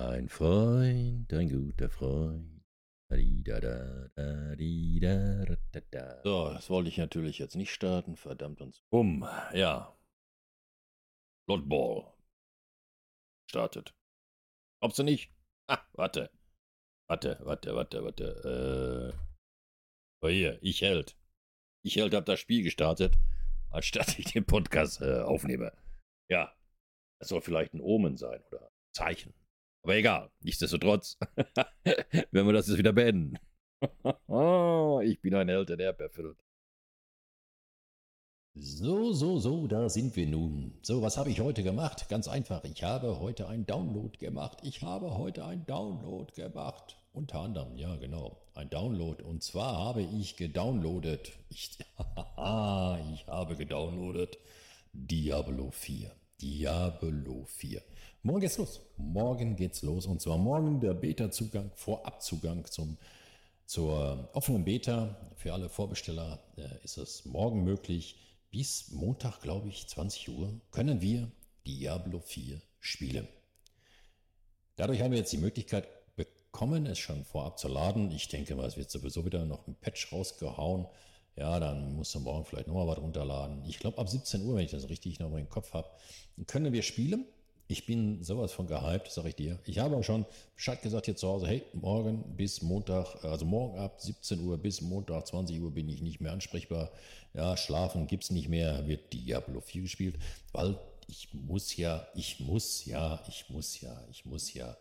Ein Freund, ein guter Freund. So, das wollte ich natürlich jetzt nicht starten, verdammt uns. Um, ja. Blood Ball. Startet. Glaubst du nicht? Ah, warte. Warte, warte, warte, warte. Äh. Oh hier, ich hält. Ich hält hab das Spiel gestartet, anstatt ich den Podcast äh, aufnehme. Ja. Das soll vielleicht ein Omen sein oder ein Zeichen. Aber egal, nichtsdestotrotz werden wir das jetzt wieder beenden. ich bin ein Held, der erfüllt. So, so, so, da sind wir nun. So, was habe ich heute gemacht? Ganz einfach, ich habe heute ein Download gemacht. Ich habe heute ein Download gemacht. Unter anderem, ja genau, ein Download. Und zwar habe ich gedownloadet. Ich, ich habe gedownloadet Diablo 4. Diablo 4. Morgen geht's los. Morgen geht's los. Und zwar morgen der Beta-Zugang, Vorabzugang zum, zur offenen Beta. Für alle Vorbesteller äh, ist es morgen möglich. Bis Montag, glaube ich, 20 Uhr, können wir Diablo 4 spielen. Dadurch haben wir jetzt die Möglichkeit bekommen, es schon vorab zu laden. Ich denke mal, es wird sowieso wieder noch ein Patch rausgehauen. Ja, dann musst du morgen vielleicht nochmal was runterladen. Ich glaube, ab 17 Uhr, wenn ich das richtig noch im Kopf habe, können wir spielen. Ich bin sowas von gehypt, sag ich dir. Ich habe auch schon Bescheid gesagt hier zu Hause, hey, morgen bis Montag, also morgen ab 17 Uhr bis Montag 20 Uhr bin ich nicht mehr ansprechbar. Ja, schlafen gibt's nicht mehr, wird Diablo 4 gespielt, weil ich muss ja, ich muss ja, ich muss ja, ich muss ja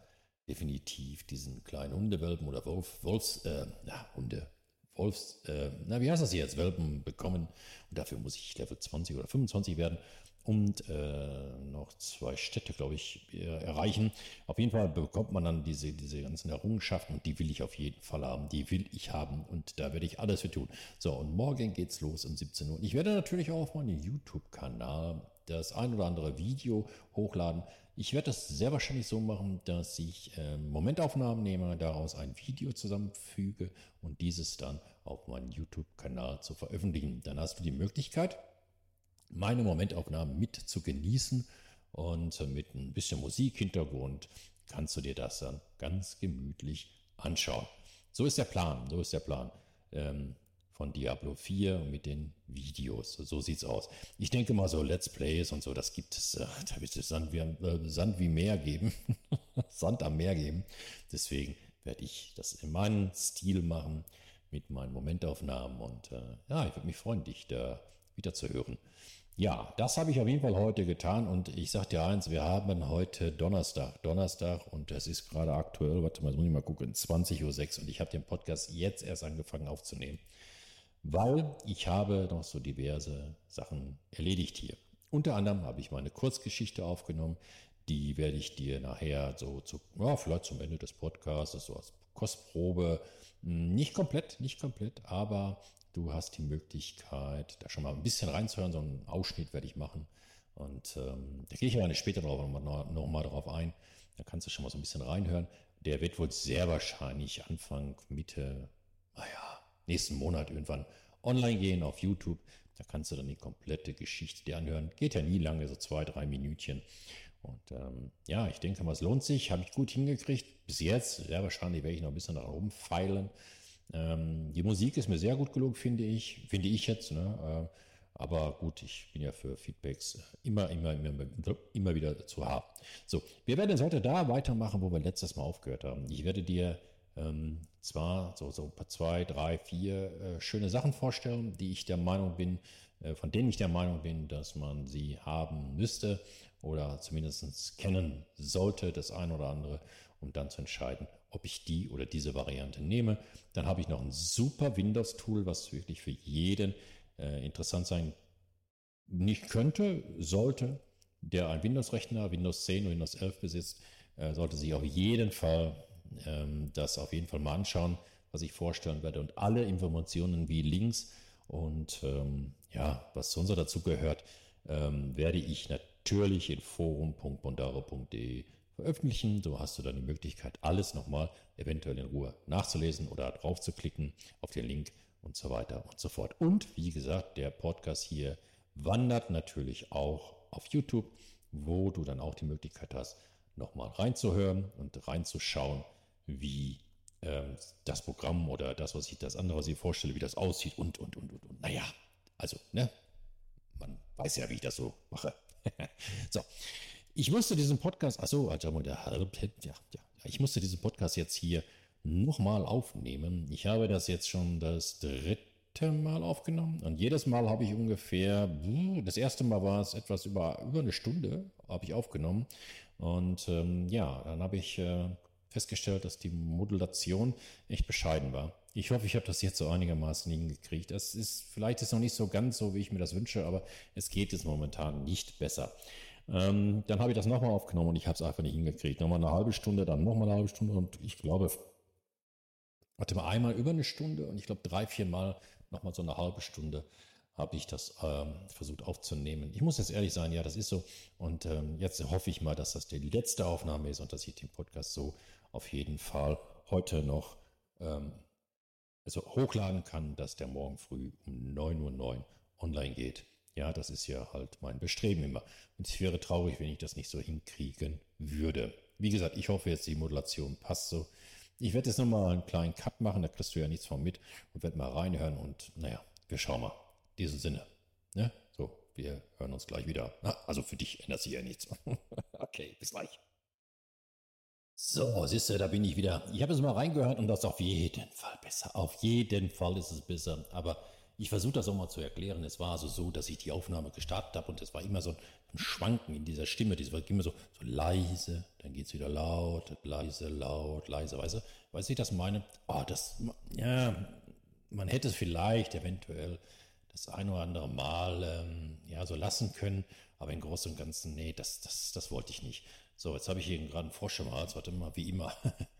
definitiv diesen kleinen Hundewelpen oder Wolf, Wolfs, äh, na, Hunde, Wolfs, äh, na, wie heißt das jetzt, Welpen bekommen. Und dafür muss ich Level 20 oder 25 werden und äh, noch zwei Städte, glaube ich, erreichen. Auf jeden Fall bekommt man dann diese, diese ganzen Errungenschaften und die will ich auf jeden Fall haben. Die will ich haben und da werde ich alles für tun. So, und morgen geht's los um 17 Uhr. Ich werde natürlich auch auf meinen YouTube-Kanal das ein oder andere Video hochladen. Ich werde das sehr wahrscheinlich so machen, dass ich äh, Momentaufnahmen nehme, daraus ein Video zusammenfüge und dieses dann auf meinen YouTube-Kanal zu veröffentlichen. Dann hast du die Möglichkeit, meine Momentaufnahmen mit zu genießen und mit ein bisschen Musikhintergrund kannst du dir das dann ganz gemütlich anschauen. So ist der Plan, so ist der Plan ähm, von Diablo 4 mit den Videos. So sieht's aus. Ich denke mal so Let's Plays und so, das gibt es, äh, da wird es Sand wie, äh, Sand wie Meer geben, Sand am Meer geben. Deswegen werde ich das in meinem Stil machen mit meinen Momentaufnahmen und äh, ja, ich würde mich freuen, dich da wieder zu hören. Ja, das habe ich auf jeden Fall heute getan und ich sage dir eins, wir haben heute Donnerstag, Donnerstag und es ist gerade aktuell, warte mal, muss ich mal gucken, 20.06 Uhr und ich habe den Podcast jetzt erst angefangen aufzunehmen, weil ich habe noch so diverse Sachen erledigt hier. Unter anderem habe ich meine Kurzgeschichte aufgenommen, die werde ich dir nachher so zu, ja, vielleicht zum Ende des Podcasts, so als Kostprobe, hm, nicht komplett, nicht komplett, aber Du hast die Möglichkeit, da schon mal ein bisschen reinzuhören. So einen Ausschnitt werde ich machen. Und ähm, da gehe ich aber später noch, noch, noch mal drauf ein. Da kannst du schon mal so ein bisschen reinhören. Der wird wohl sehr wahrscheinlich Anfang, Mitte, naja, nächsten Monat irgendwann online gehen auf YouTube. Da kannst du dann die komplette Geschichte dir anhören. Geht ja nie lange, so zwei, drei Minütchen. Und ähm, ja, ich denke mal, es lohnt sich. Habe ich gut hingekriegt. Bis jetzt, sehr wahrscheinlich werde ich noch ein bisschen daran rumfeilen. Ähm, die Musik ist mir sehr gut gelungen, finde ich, finde ich jetzt. Ne? Äh, aber gut, ich bin ja für Feedbacks immer, immer, immer, immer wieder zu haben. So, wir werden jetzt heute da weitermachen, wo wir letztes Mal aufgehört haben. Ich werde dir ähm, zwar so, so zwei, drei, vier äh, schöne Sachen vorstellen, die ich der Meinung bin, äh, von denen ich der Meinung bin, dass man sie haben müsste oder zumindest kennen sollte, das ein oder andere, um dann zu entscheiden, ob ich die oder diese Variante nehme. Dann habe ich noch ein super Windows-Tool, was wirklich für jeden äh, interessant sein nicht könnte, sollte. Der ein Windows-Rechner, Windows 10 oder Windows 11 besitzt, äh, sollte sich auf jeden Fall ähm, das auf jeden Fall mal anschauen, was ich vorstellen werde. Und alle Informationen wie Links und ähm, ja, was sonst dazu gehört, ähm, werde ich natürlich in forum.bondaro.de veröffentlichen. So hast du dann die Möglichkeit, alles nochmal eventuell in Ruhe nachzulesen oder drauf zu klicken auf den Link und so weiter und so fort. Und wie gesagt, der Podcast hier wandert natürlich auch auf YouTube, wo du dann auch die Möglichkeit hast, nochmal reinzuhören und reinzuschauen, wie ähm, das Programm oder das, was ich das andere, was vorstelle, wie das aussieht und, und, und, und, und. Naja, also, ne? Man weiß ja, wie ich das so mache. so. Ich musste diesen Podcast, achso, also, ja, ja, ich musste diesen Podcast jetzt hier nochmal aufnehmen. Ich habe das jetzt schon das dritte Mal aufgenommen und jedes Mal habe ich ungefähr, das erste Mal war es etwas über, über eine Stunde, habe ich aufgenommen. Und ähm, ja, dann habe ich äh, festgestellt, dass die Modulation echt bescheiden war. Ich hoffe, ich habe das jetzt so einigermaßen hingekriegt. Das ist vielleicht ist noch nicht so ganz so, wie ich mir das wünsche, aber es geht jetzt momentan nicht besser. Ähm, dann habe ich das nochmal aufgenommen und ich habe es einfach nicht hingekriegt. Nochmal eine halbe Stunde, dann nochmal eine halbe Stunde und ich glaube, warte mal, einmal über eine Stunde und ich glaube drei, vier Mal nochmal so eine halbe Stunde habe ich das ähm, versucht aufzunehmen. Ich muss jetzt ehrlich sein, ja, das ist so. Und ähm, jetzt hoffe ich mal, dass das die letzte Aufnahme ist und dass ich den Podcast so auf jeden Fall heute noch ähm, also hochladen kann, dass der morgen früh um 9.09 Uhr online geht. Ja, das ist ja halt mein Bestreben immer. Und es wäre traurig, wenn ich das nicht so hinkriegen würde. Wie gesagt, ich hoffe jetzt, die Modulation passt so. Ich werde jetzt nochmal einen kleinen Cut machen, da kriegst du ja nichts von mit und werde mal reinhören und naja, wir schauen mal. In diesem Sinne. Ne? So, wir hören uns gleich wieder. Na, also für dich ändert sich ja nichts. okay, bis gleich. So, siehst du, da bin ich wieder. Ich habe es mal reingehört und das ist auf jeden Fall besser. Auf jeden Fall ist es besser. Aber ich versuche das auch mal zu erklären. Es war also so, dass ich die Aufnahme gestartet habe und es war immer so ein Schwanken in dieser Stimme. Das war immer so, so leise, dann geht es wieder laut, leise, laut, leise, weißt du? Weißt du, ich das meine? Oh, das, ja, man hätte es vielleicht eventuell das ein oder andere Mal ähm, ja, so lassen können, aber im Großen und Ganzen, nee, das, das, das wollte ich nicht. So, jetzt habe ich hier gerade einen Frosch im Hals, warte mal, wie immer.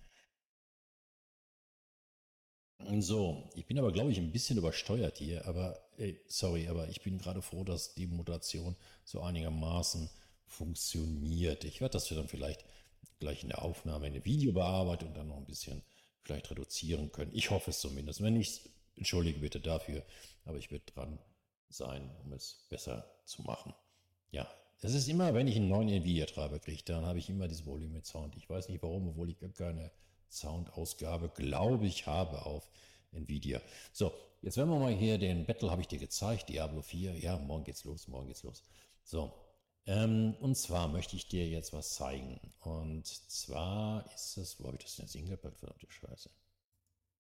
so, ich bin aber, glaube ich, ein bisschen übersteuert hier, aber ey, sorry, aber ich bin gerade froh, dass die Mutation so einigermaßen funktioniert. Ich werde das dann vielleicht gleich in der Aufnahme in der Videobearbeitung dann noch ein bisschen vielleicht reduzieren können. Ich hoffe es zumindest. Wenn nicht, entschuldige bitte dafür, aber ich werde dran sein, um es besser zu machen. Ja, das ist immer, wenn ich einen neuen Nvidia-Treiber kriege, dann habe ich immer dieses Volume mit Sound. Ich weiß nicht warum, obwohl ich gar keine Soundausgabe, glaube ich, habe auf Nvidia. So, jetzt werden wir mal hier den Battle, habe ich dir gezeigt, Diablo 4. Ja, morgen geht's los, morgen geht's los. So, ähm, und zwar möchte ich dir jetzt was zeigen. Und zwar ist es, wo habe ich das denn jetzt hingepackt, verdammte Scheiße.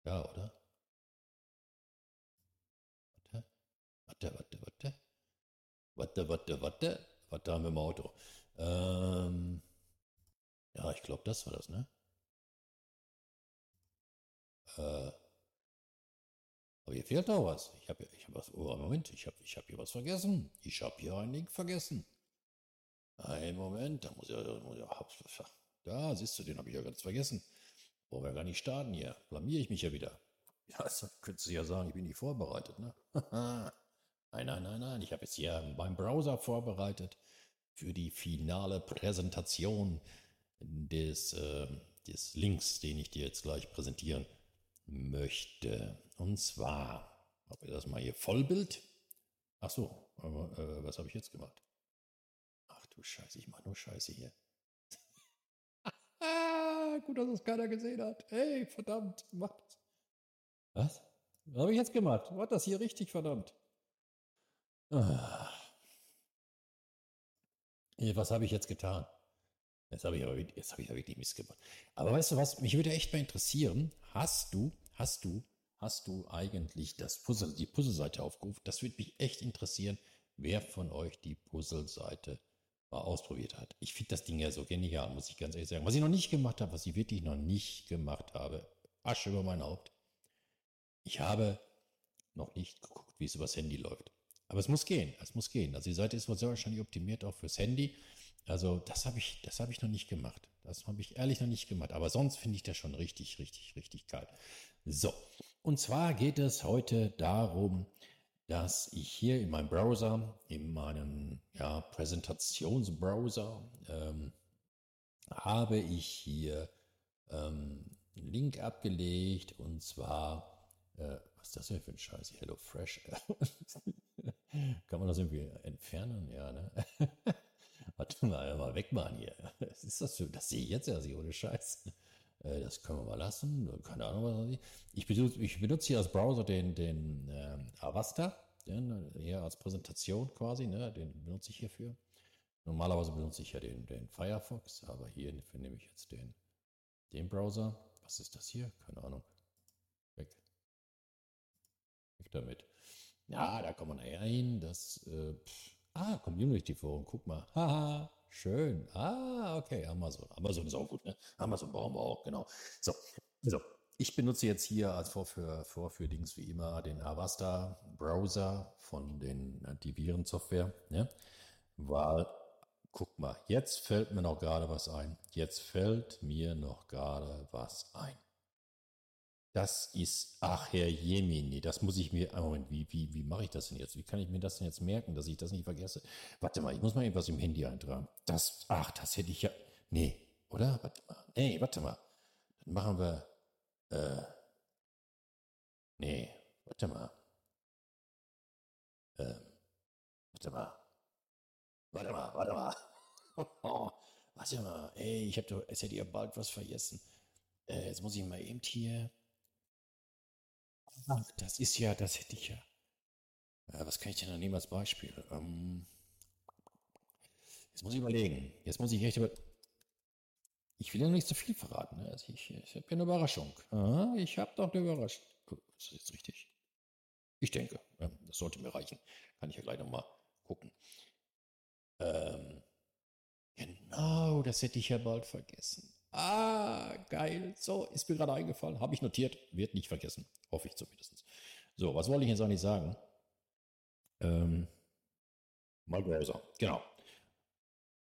Ja, oder? Warte, warte, warte, warte. Warte, warte, warte. Da haben wir im Auto? Ähm, ja, ich glaube, das war das, ne? Äh, aber hier fehlt noch was. Ich habe ich hab was. Oh, Moment, ich habe ich hab hier was vergessen. Ich habe hier einen Link vergessen. Ein Moment, da muss ich, ich da siehst du, den habe ich ja ganz vergessen. Wollen wir gar nicht starten hier. Blamier ich mich ja wieder. Ja, das könntest du ja sagen, ich bin nicht vorbereitet, ne? nein, nein, nein, nein. Ich habe jetzt hier beim Browser vorbereitet für die finale Präsentation des, äh, des Links, den ich dir jetzt gleich präsentieren möchte. Und zwar, habe ich das mal hier Vollbild? Ach so, aber, äh, was habe ich jetzt gemacht? Ach du Scheiße, ich mache nur Scheiße hier. Gut, dass es keiner gesehen hat. Hey, verdammt, mach das. Was? Was habe ich jetzt gemacht? War das hier richtig, verdammt? Ah. Was habe ich jetzt getan? Jetzt habe ich aber jetzt habe ich ja wirklich Mist gemacht. Aber weißt du was? Mich würde echt mal interessieren. Hast du, hast du, hast du eigentlich das Puzzle, die Puzzleseite aufgerufen? Das würde mich echt interessieren, wer von euch die Puzzleseite mal ausprobiert hat. Ich finde das Ding ja so genial, muss ich ganz ehrlich sagen. Was ich noch nicht gemacht habe, was ich wirklich noch nicht gemacht habe, Asche über mein Haupt. Ich habe noch nicht geguckt, wie es übers Handy läuft. Aber es muss gehen, es muss gehen. Also die Seite ist wohl sehr wahrscheinlich optimiert auch fürs Handy. Also das habe ich, das habe ich noch nicht gemacht. Das habe ich ehrlich noch nicht gemacht. Aber sonst finde ich das schon richtig, richtig, richtig geil. So, und zwar geht es heute darum, dass ich hier in meinem Browser, in meinem ja, Präsentationsbrowser, ähm, habe ich hier ähm, einen Link abgelegt und zwar, äh, was ist das denn für ein Scheiß? Hello Fresh. Kann man das irgendwie entfernen? Ja, ne? Warte mal, mal weg, Mann hier. Was ist das für, das sehe ich jetzt ja nicht ohne Scheiß. Äh, das können wir mal lassen. Keine Ahnung, was ich. Benutze, ich benutze hier als Browser den, den ähm, Avasta, den, hier als Präsentation quasi, ne? den benutze ich hierfür. Normalerweise benutze ich ja den, den Firefox, aber hier nehme ich jetzt den, den Browser. Was ist das hier? Keine Ahnung. Weg. Weg damit. Ja, da kommt man rein. Das, äh, pff. Ah, Community Forum, guck mal. Haha, schön. Ah, okay, Amazon. Amazon ist auch gut, ne? Amazon brauchen wir auch, genau. So, so. Ich benutze jetzt hier als Vorführ, Vorführdings wie immer den Avasta Browser von den Antivirensoftware, ne? Weil, guck mal, jetzt fällt mir noch gerade was ein. Jetzt fällt mir noch gerade was ein. Das ist, ach Herr Jemini, das muss ich mir, Moment, wie, wie, wie mache ich das denn jetzt? Wie kann ich mir das denn jetzt merken, dass ich das nicht vergesse? Warte mal, ich muss mal etwas im Handy eintragen. Das, ach, das hätte ich ja, nee, oder? Warte mal, nee, warte mal. Dann machen wir, äh, nee, warte mal. Ähm, warte mal. Warte mal, warte mal. Oh, warte mal, ey, ich hab doch, es hätte ja bald was vergessen. Äh, jetzt muss ich mal eben hier, das ist ja, das hätte ich ja. ja was kann ich denn da nehmen als Beispiel? Ähm, jetzt muss ich überlegen. Jetzt muss ich echt über. Ich will ja nicht zu viel verraten. Ne? Also ich, ich habe ja eine Überraschung. Aha, ich habe doch eine Überraschung. Ist das jetzt richtig? Ich denke, das sollte mir reichen. Kann ich ja gleich nochmal gucken. Ähm, genau, das hätte ich ja bald vergessen. Ah, geil. So, ist mir gerade eingefallen. Habe ich notiert. Wird nicht vergessen. Hoffe ich zumindest. So, was wollte ich jetzt eigentlich sagen? Ähm, mein Browser. Genau.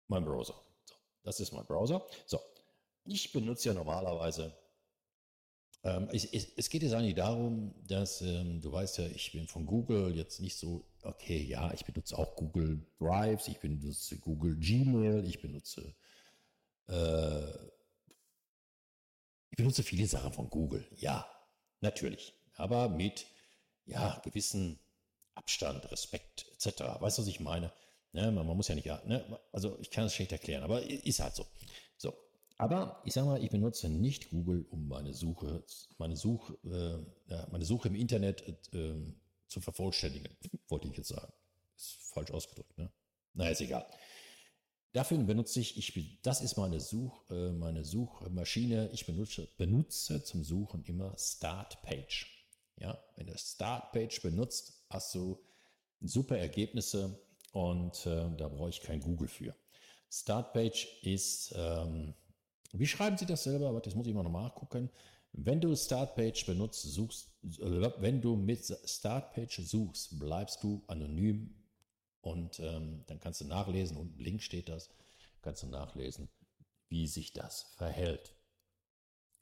Mein Browser. So, das ist mein Browser. So, ich benutze ja normalerweise. Ähm, es, es, es, geht jetzt eigentlich darum, dass ähm, du weißt ja, ich bin von Google jetzt nicht so, okay, ja, ich benutze auch Google Drives, ich benutze Google Gmail, ich benutze äh, ich benutze viele Sachen von Google, ja, natürlich, aber mit ja gewissen Abstand, Respekt etc. Weißt du, was ich meine? Ne, man, man, muss ja nicht, ne, also ich kann es schlecht erklären, aber ist halt so. So, aber ich sage mal, ich benutze nicht Google, um meine Suche, meine Suche, äh, meine Suche im Internet äh, zu vervollständigen, wollte ich jetzt sagen. Ist falsch ausgedrückt, ne? Na, ist egal. Dafür benutze ich, ich das ist meine, Such, äh, meine Suchmaschine. Ich benutze, benutze zum Suchen immer Startpage. Ja, wenn du Startpage benutzt, hast du super Ergebnisse und äh, da brauche ich kein Google für. Startpage ist, ähm, wie schreiben Sie das selber? Aber das muss ich mal nochmal nachgucken. Wenn du Startpage benutzt, suchst, äh, wenn du mit Startpage suchst, bleibst du anonym und ähm, dann kannst du nachlesen, unten Link steht das, kannst du nachlesen, wie sich das verhält.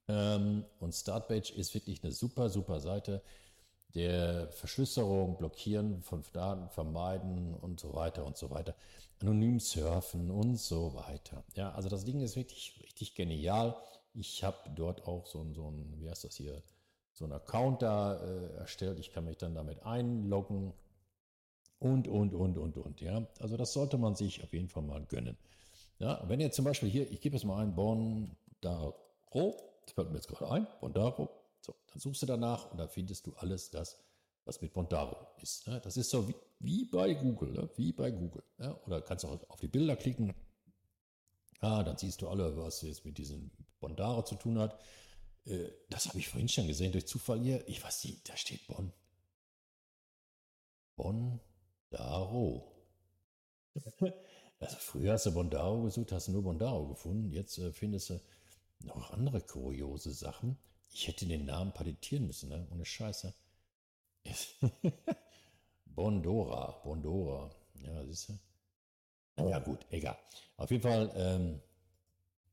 Ähm, und Startpage ist wirklich eine super, super Seite der Verschlüsselung, Blockieren von Daten, Vermeiden und so weiter und so weiter. Anonym surfen und so weiter. Ja, also das Ding ist wirklich richtig genial. Ich habe dort auch so ein, so ein, wie heißt das hier, so ein Account da äh, erstellt. Ich kann mich dann damit einloggen und, und, und, und, und. Ja, also das sollte man sich auf jeden Fall mal gönnen. Ja, wenn ihr zum Beispiel hier, ich gebe es mal ein, Bondaro, das fällt mir jetzt gerade ein, Bondaro, so, dann suchst du danach und da findest du alles das, was mit Bondaro ist. Ne? Das ist so wie, wie bei Google, ne? wie bei Google. Ja? Oder kannst auch auf die Bilder klicken. Ah, dann siehst du alle, was jetzt mit diesem Bondaro zu tun hat. Äh, das habe ich vorhin schon gesehen, durch Zufall hier. Ich weiß nicht, da steht Bonn. Bonn Bondaro. Also früher hast du Bondaro gesucht, hast du nur Bondaro gefunden. Jetzt äh, findest du noch andere kuriose Sachen. Ich hätte den Namen patentieren müssen, ne? Ohne Scheiße. Bondora, Bondora. Ja, siehst du? Naja, gut, egal. Auf jeden Fall ähm,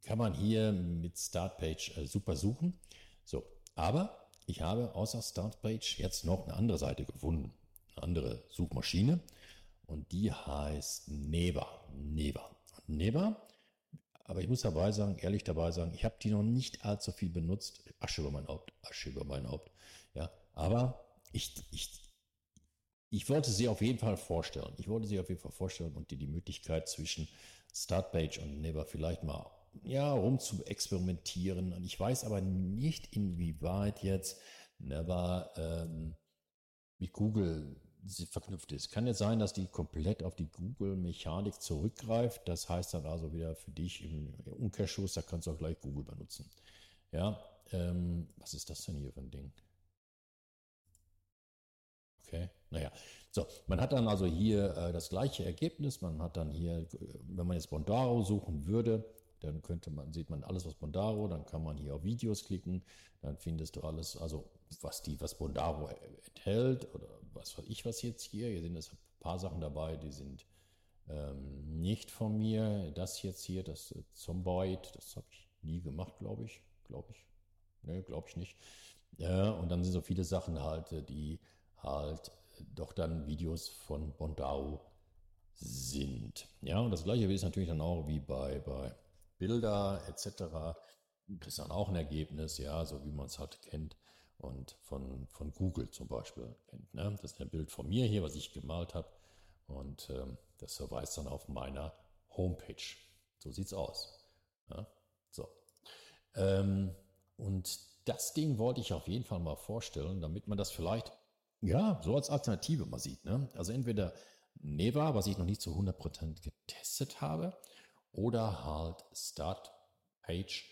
kann man hier mit Startpage äh, super suchen. So, aber ich habe außer Startpage jetzt noch eine andere Seite gefunden andere Suchmaschine und die heißt Neva. Neva. Neva, aber ich muss dabei sagen, ehrlich dabei sagen, ich habe die noch nicht allzu viel benutzt. Asche über mein Haupt, Asche über mein Haupt. Ja, aber ich, ich, ich wollte sie auf jeden Fall vorstellen. Ich wollte sie auf jeden Fall vorstellen und dir die Möglichkeit zwischen Startpage und Never vielleicht mal ja, rum zu experimentieren. Und ich weiß aber nicht, inwieweit jetzt Never ähm, mit Google verknüpft ist. Kann jetzt sein, dass die komplett auf die Google-Mechanik zurückgreift. Das heißt dann also wieder für dich im Umkehrschluss, da kannst du auch gleich Google benutzen. Ja, ähm, was ist das denn hier für ein Ding? Okay, naja. So, man hat dann also hier äh, das gleiche Ergebnis. Man hat dann hier, wenn man jetzt Bondaro suchen würde, dann könnte man, sieht man alles, was Bondaro, dann kann man hier auf Videos klicken, dann findest du alles, also was die, was Bondaro enthält oder was weiß ich was jetzt hier. Hier sind ein paar Sachen dabei, die sind ähm, nicht von mir. Das jetzt hier, das äh, das habe ich nie gemacht, glaube ich. Glaube ich. Ne, glaube ich nicht. Ja, und dann sind so viele Sachen halt, äh, die halt äh, doch dann Videos von Bondao sind. Ja, und das gleiche ist natürlich dann auch wie bei, bei Bilder etc. Das ist dann auch ein Ergebnis, ja, so wie man es halt kennt und von, von Google zum Beispiel kennt. Ne? Das ist ein Bild von mir hier, was ich gemalt habe und ähm, das verweist dann auf meiner Homepage. So sieht's aus. Ja? So. Ähm, und das Ding wollte ich auf jeden Fall mal vorstellen, damit man das vielleicht ja so als Alternative mal sieht. Ne? Also entweder Neva, was ich noch nicht zu 100% getestet habe, oder halt Start Page,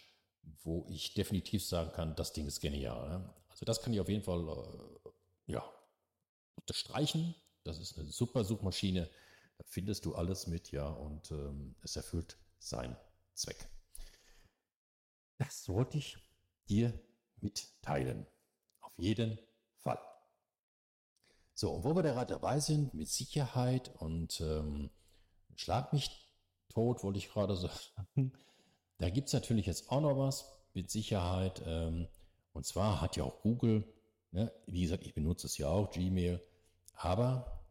wo ich definitiv sagen kann, das Ding ist genial. Ne? Also das kann ich auf jeden Fall äh, ja, unterstreichen. Das ist eine super Suchmaschine. Da findest du alles mit, ja, und ähm, es erfüllt seinen Zweck. Das wollte ich dir mitteilen. Auf jeden Fall. So, und wo wir gerade dabei sind, mit Sicherheit und ähm, schlag mich tot, wollte ich gerade sagen. Da gibt es natürlich jetzt auch noch was mit Sicherheit. Ähm, und zwar hat ja auch Google, ne, wie gesagt, ich benutze es ja auch, Gmail, aber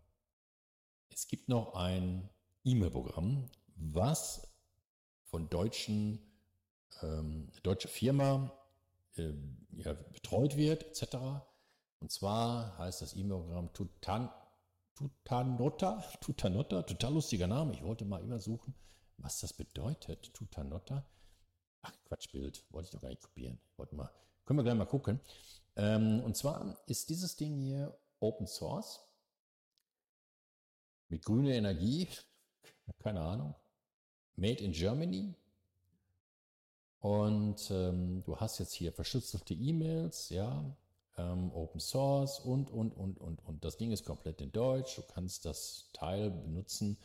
es gibt noch ein E-Mail-Programm, was von deutschen, ähm, deutsche Firma äh, ja, betreut wird, etc. Und zwar heißt das E-Mail-Programm Tutan, Tutanotta, Tutanotta, total lustiger Name. Ich wollte mal immer suchen, was das bedeutet, Tutanotta. Ach, Quatschbild, wollte ich doch gar nicht kopieren. Wollte mal, können wir gleich mal gucken. Ähm, und zwar ist dieses Ding hier Open Source mit grüner Energie, keine Ahnung, made in Germany. Und ähm, du hast jetzt hier verschlüsselte E-Mails, ja, ähm, Open Source und, und, und, und, und. Das Ding ist komplett in Deutsch. Du kannst das Teil benutzen.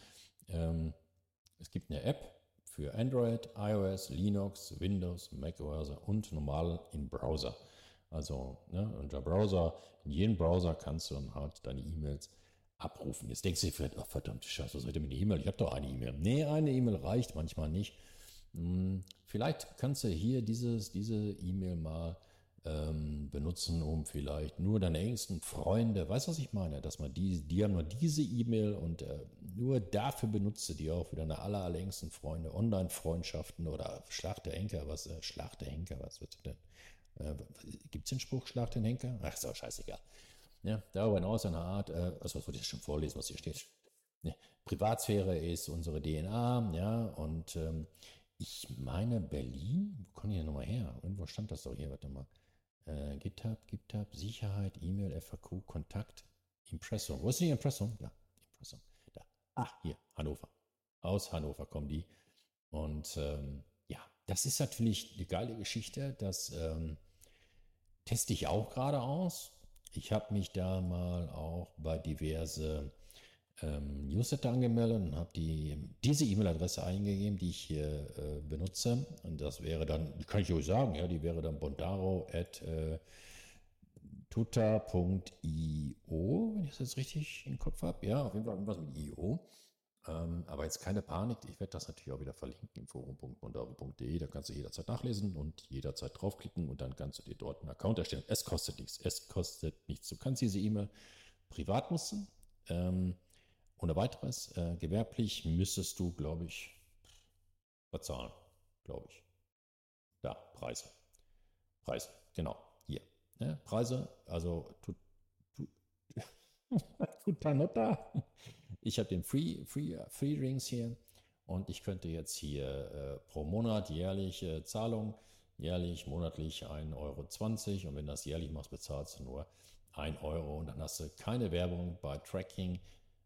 Ähm, es gibt eine App für Android, iOS, Linux, Windows, macOS und normal im Browser. Also ne, unter Browser, in jedem Browser kannst du dann halt deine E-Mails abrufen. Jetzt denkst du dir vielleicht, oh, verdammte Scheiße, was soll denn mit einer E-Mail? Ich habe doch eine E-Mail. Nee, eine E-Mail reicht manchmal nicht. Hm, vielleicht kannst du hier dieses, diese E-Mail mal ähm, benutzen, um vielleicht nur deine engsten Freunde, weißt du, was ich meine? Dass man die, die haben nur diese E-Mail und äh, nur dafür benutze die auch für deine aller, allerengsten Freunde, Online-Freundschaften oder Schlag der Henker, was, äh, Schlag der Henker, was wird denn? Äh, Gibt es den Spruch Schlag den Henker? Ach, ist auch scheißegal. Ja, darüber hinaus eine Art, äh, also was wollte ich schon vorlesen, was hier steht? Ne, Privatsphäre ist unsere DNA, ja, und ähm, ich meine Berlin, wo kommen die denn nochmal her? Irgendwo stand das doch hier, warte mal. Äh, GitHub, GitHub, Sicherheit, E-Mail, FAQ, Kontakt, Impressum. Wo ist die Impressum? Ja, Impressum. Da. Ach, hier, Hannover. Aus Hannover kommen die. Und ähm, ja, das ist natürlich eine geile Geschichte. Das ähm, teste ich auch gerade aus. Ich habe mich da mal auch bei diverse ähm, Newsletter angemeldet und habe die, diese E-Mail-Adresse eingegeben, die ich hier äh, benutze. Und das wäre dann, kann ich euch sagen, ja, die wäre dann bondaro at äh, wenn ich das jetzt richtig im Kopf habe. Ja, auf jeden Fall irgendwas mit IO. Ähm, aber jetzt keine Panik, ich werde das natürlich auch wieder verlinken im forum.bondaro.de. Da kannst du jederzeit nachlesen und jederzeit draufklicken und dann kannst du dir dort einen Account erstellen. Es kostet nichts. Es kostet nichts. Du kannst diese E-Mail privat nutzen. Ähm, ohne weiteres. Äh, gewerblich müsstest du, glaube ich, bezahlen, glaube ich. Da, Preise. Preise, genau, hier. Ne? Preise, also tut, tut, Tutanotta. Ich habe den Free, Free, Free Rings hier und ich könnte jetzt hier äh, pro Monat jährlich äh, Zahlung, jährlich, monatlich 1,20 Euro und wenn das jährlich machst, bezahlst du nur 1 Euro und dann hast du keine Werbung bei Tracking,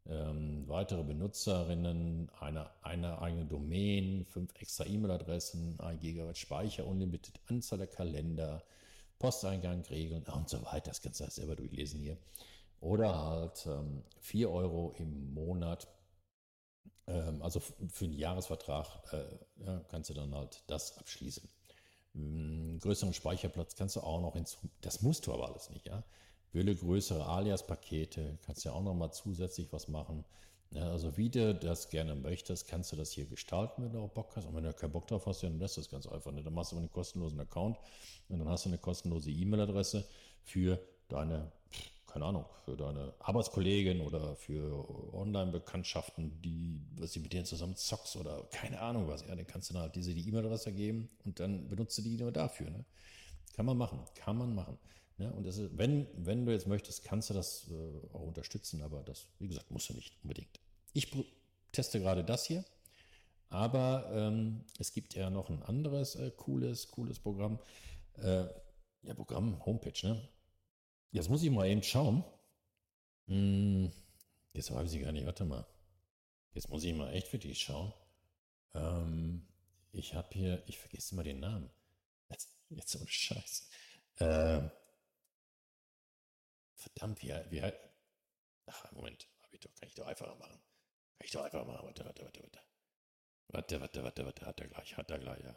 ähm, weitere Benutzerinnen, eine, eine eigene Domain, fünf extra E-Mail-Adressen, 1 Gigabyte Speicher, unlimited Anzahl der Kalender, Posteingang regeln und so weiter. Das kannst du selber durchlesen hier. Oder halt ähm, 4 Euro im Monat. Ähm, also für einen Jahresvertrag äh, ja, kannst du dann halt das abschließen. Ähm, größeren Speicherplatz kannst du auch noch hinzu. Das musst du aber alles nicht, ja. Wähle größere Alias-Pakete, kannst ja auch nochmal zusätzlich was machen. Ja, also wie du das gerne möchtest, kannst du das hier gestalten, wenn du auch Bock hast. Und wenn du keinen Bock drauf hast, dann lässt das ganz einfach. Ne? Dann machst du einen kostenlosen Account und dann hast du eine kostenlose E-Mail-Adresse für deine, keine Ahnung, für deine Arbeitskollegin oder für Online-Bekanntschaften, die, was sie mit denen zusammen zockst oder keine Ahnung was. Ja, dann kannst du dann halt diese die E-Mail-Adresse geben und dann benutzt du die nur dafür. Ne? Kann man machen, kann man machen. Ja, und ist, wenn, wenn du jetzt möchtest, kannst du das äh, auch unterstützen, aber das, wie gesagt, musst du nicht unbedingt. Ich teste gerade das hier, aber ähm, es gibt ja noch ein anderes äh, cooles, cooles Programm. Äh, ja, Programm, Homepage, ne? Jetzt muss ich mal eben schauen. Hm, jetzt weiß ich gar nicht, warte mal. Jetzt muss ich mal echt für dich schauen. Ähm, ich habe hier, ich vergesse immer den Namen. Jetzt, jetzt so ein Scheiß. Äh, Verdammt, wie, halt. Ach, Moment, hab ich doch, kann ich doch einfacher machen. Kann ich doch einfach machen. Warte, warte, warte, warte. Warte, warte, warte, warte, hat er gleich, hat er gleich, ja.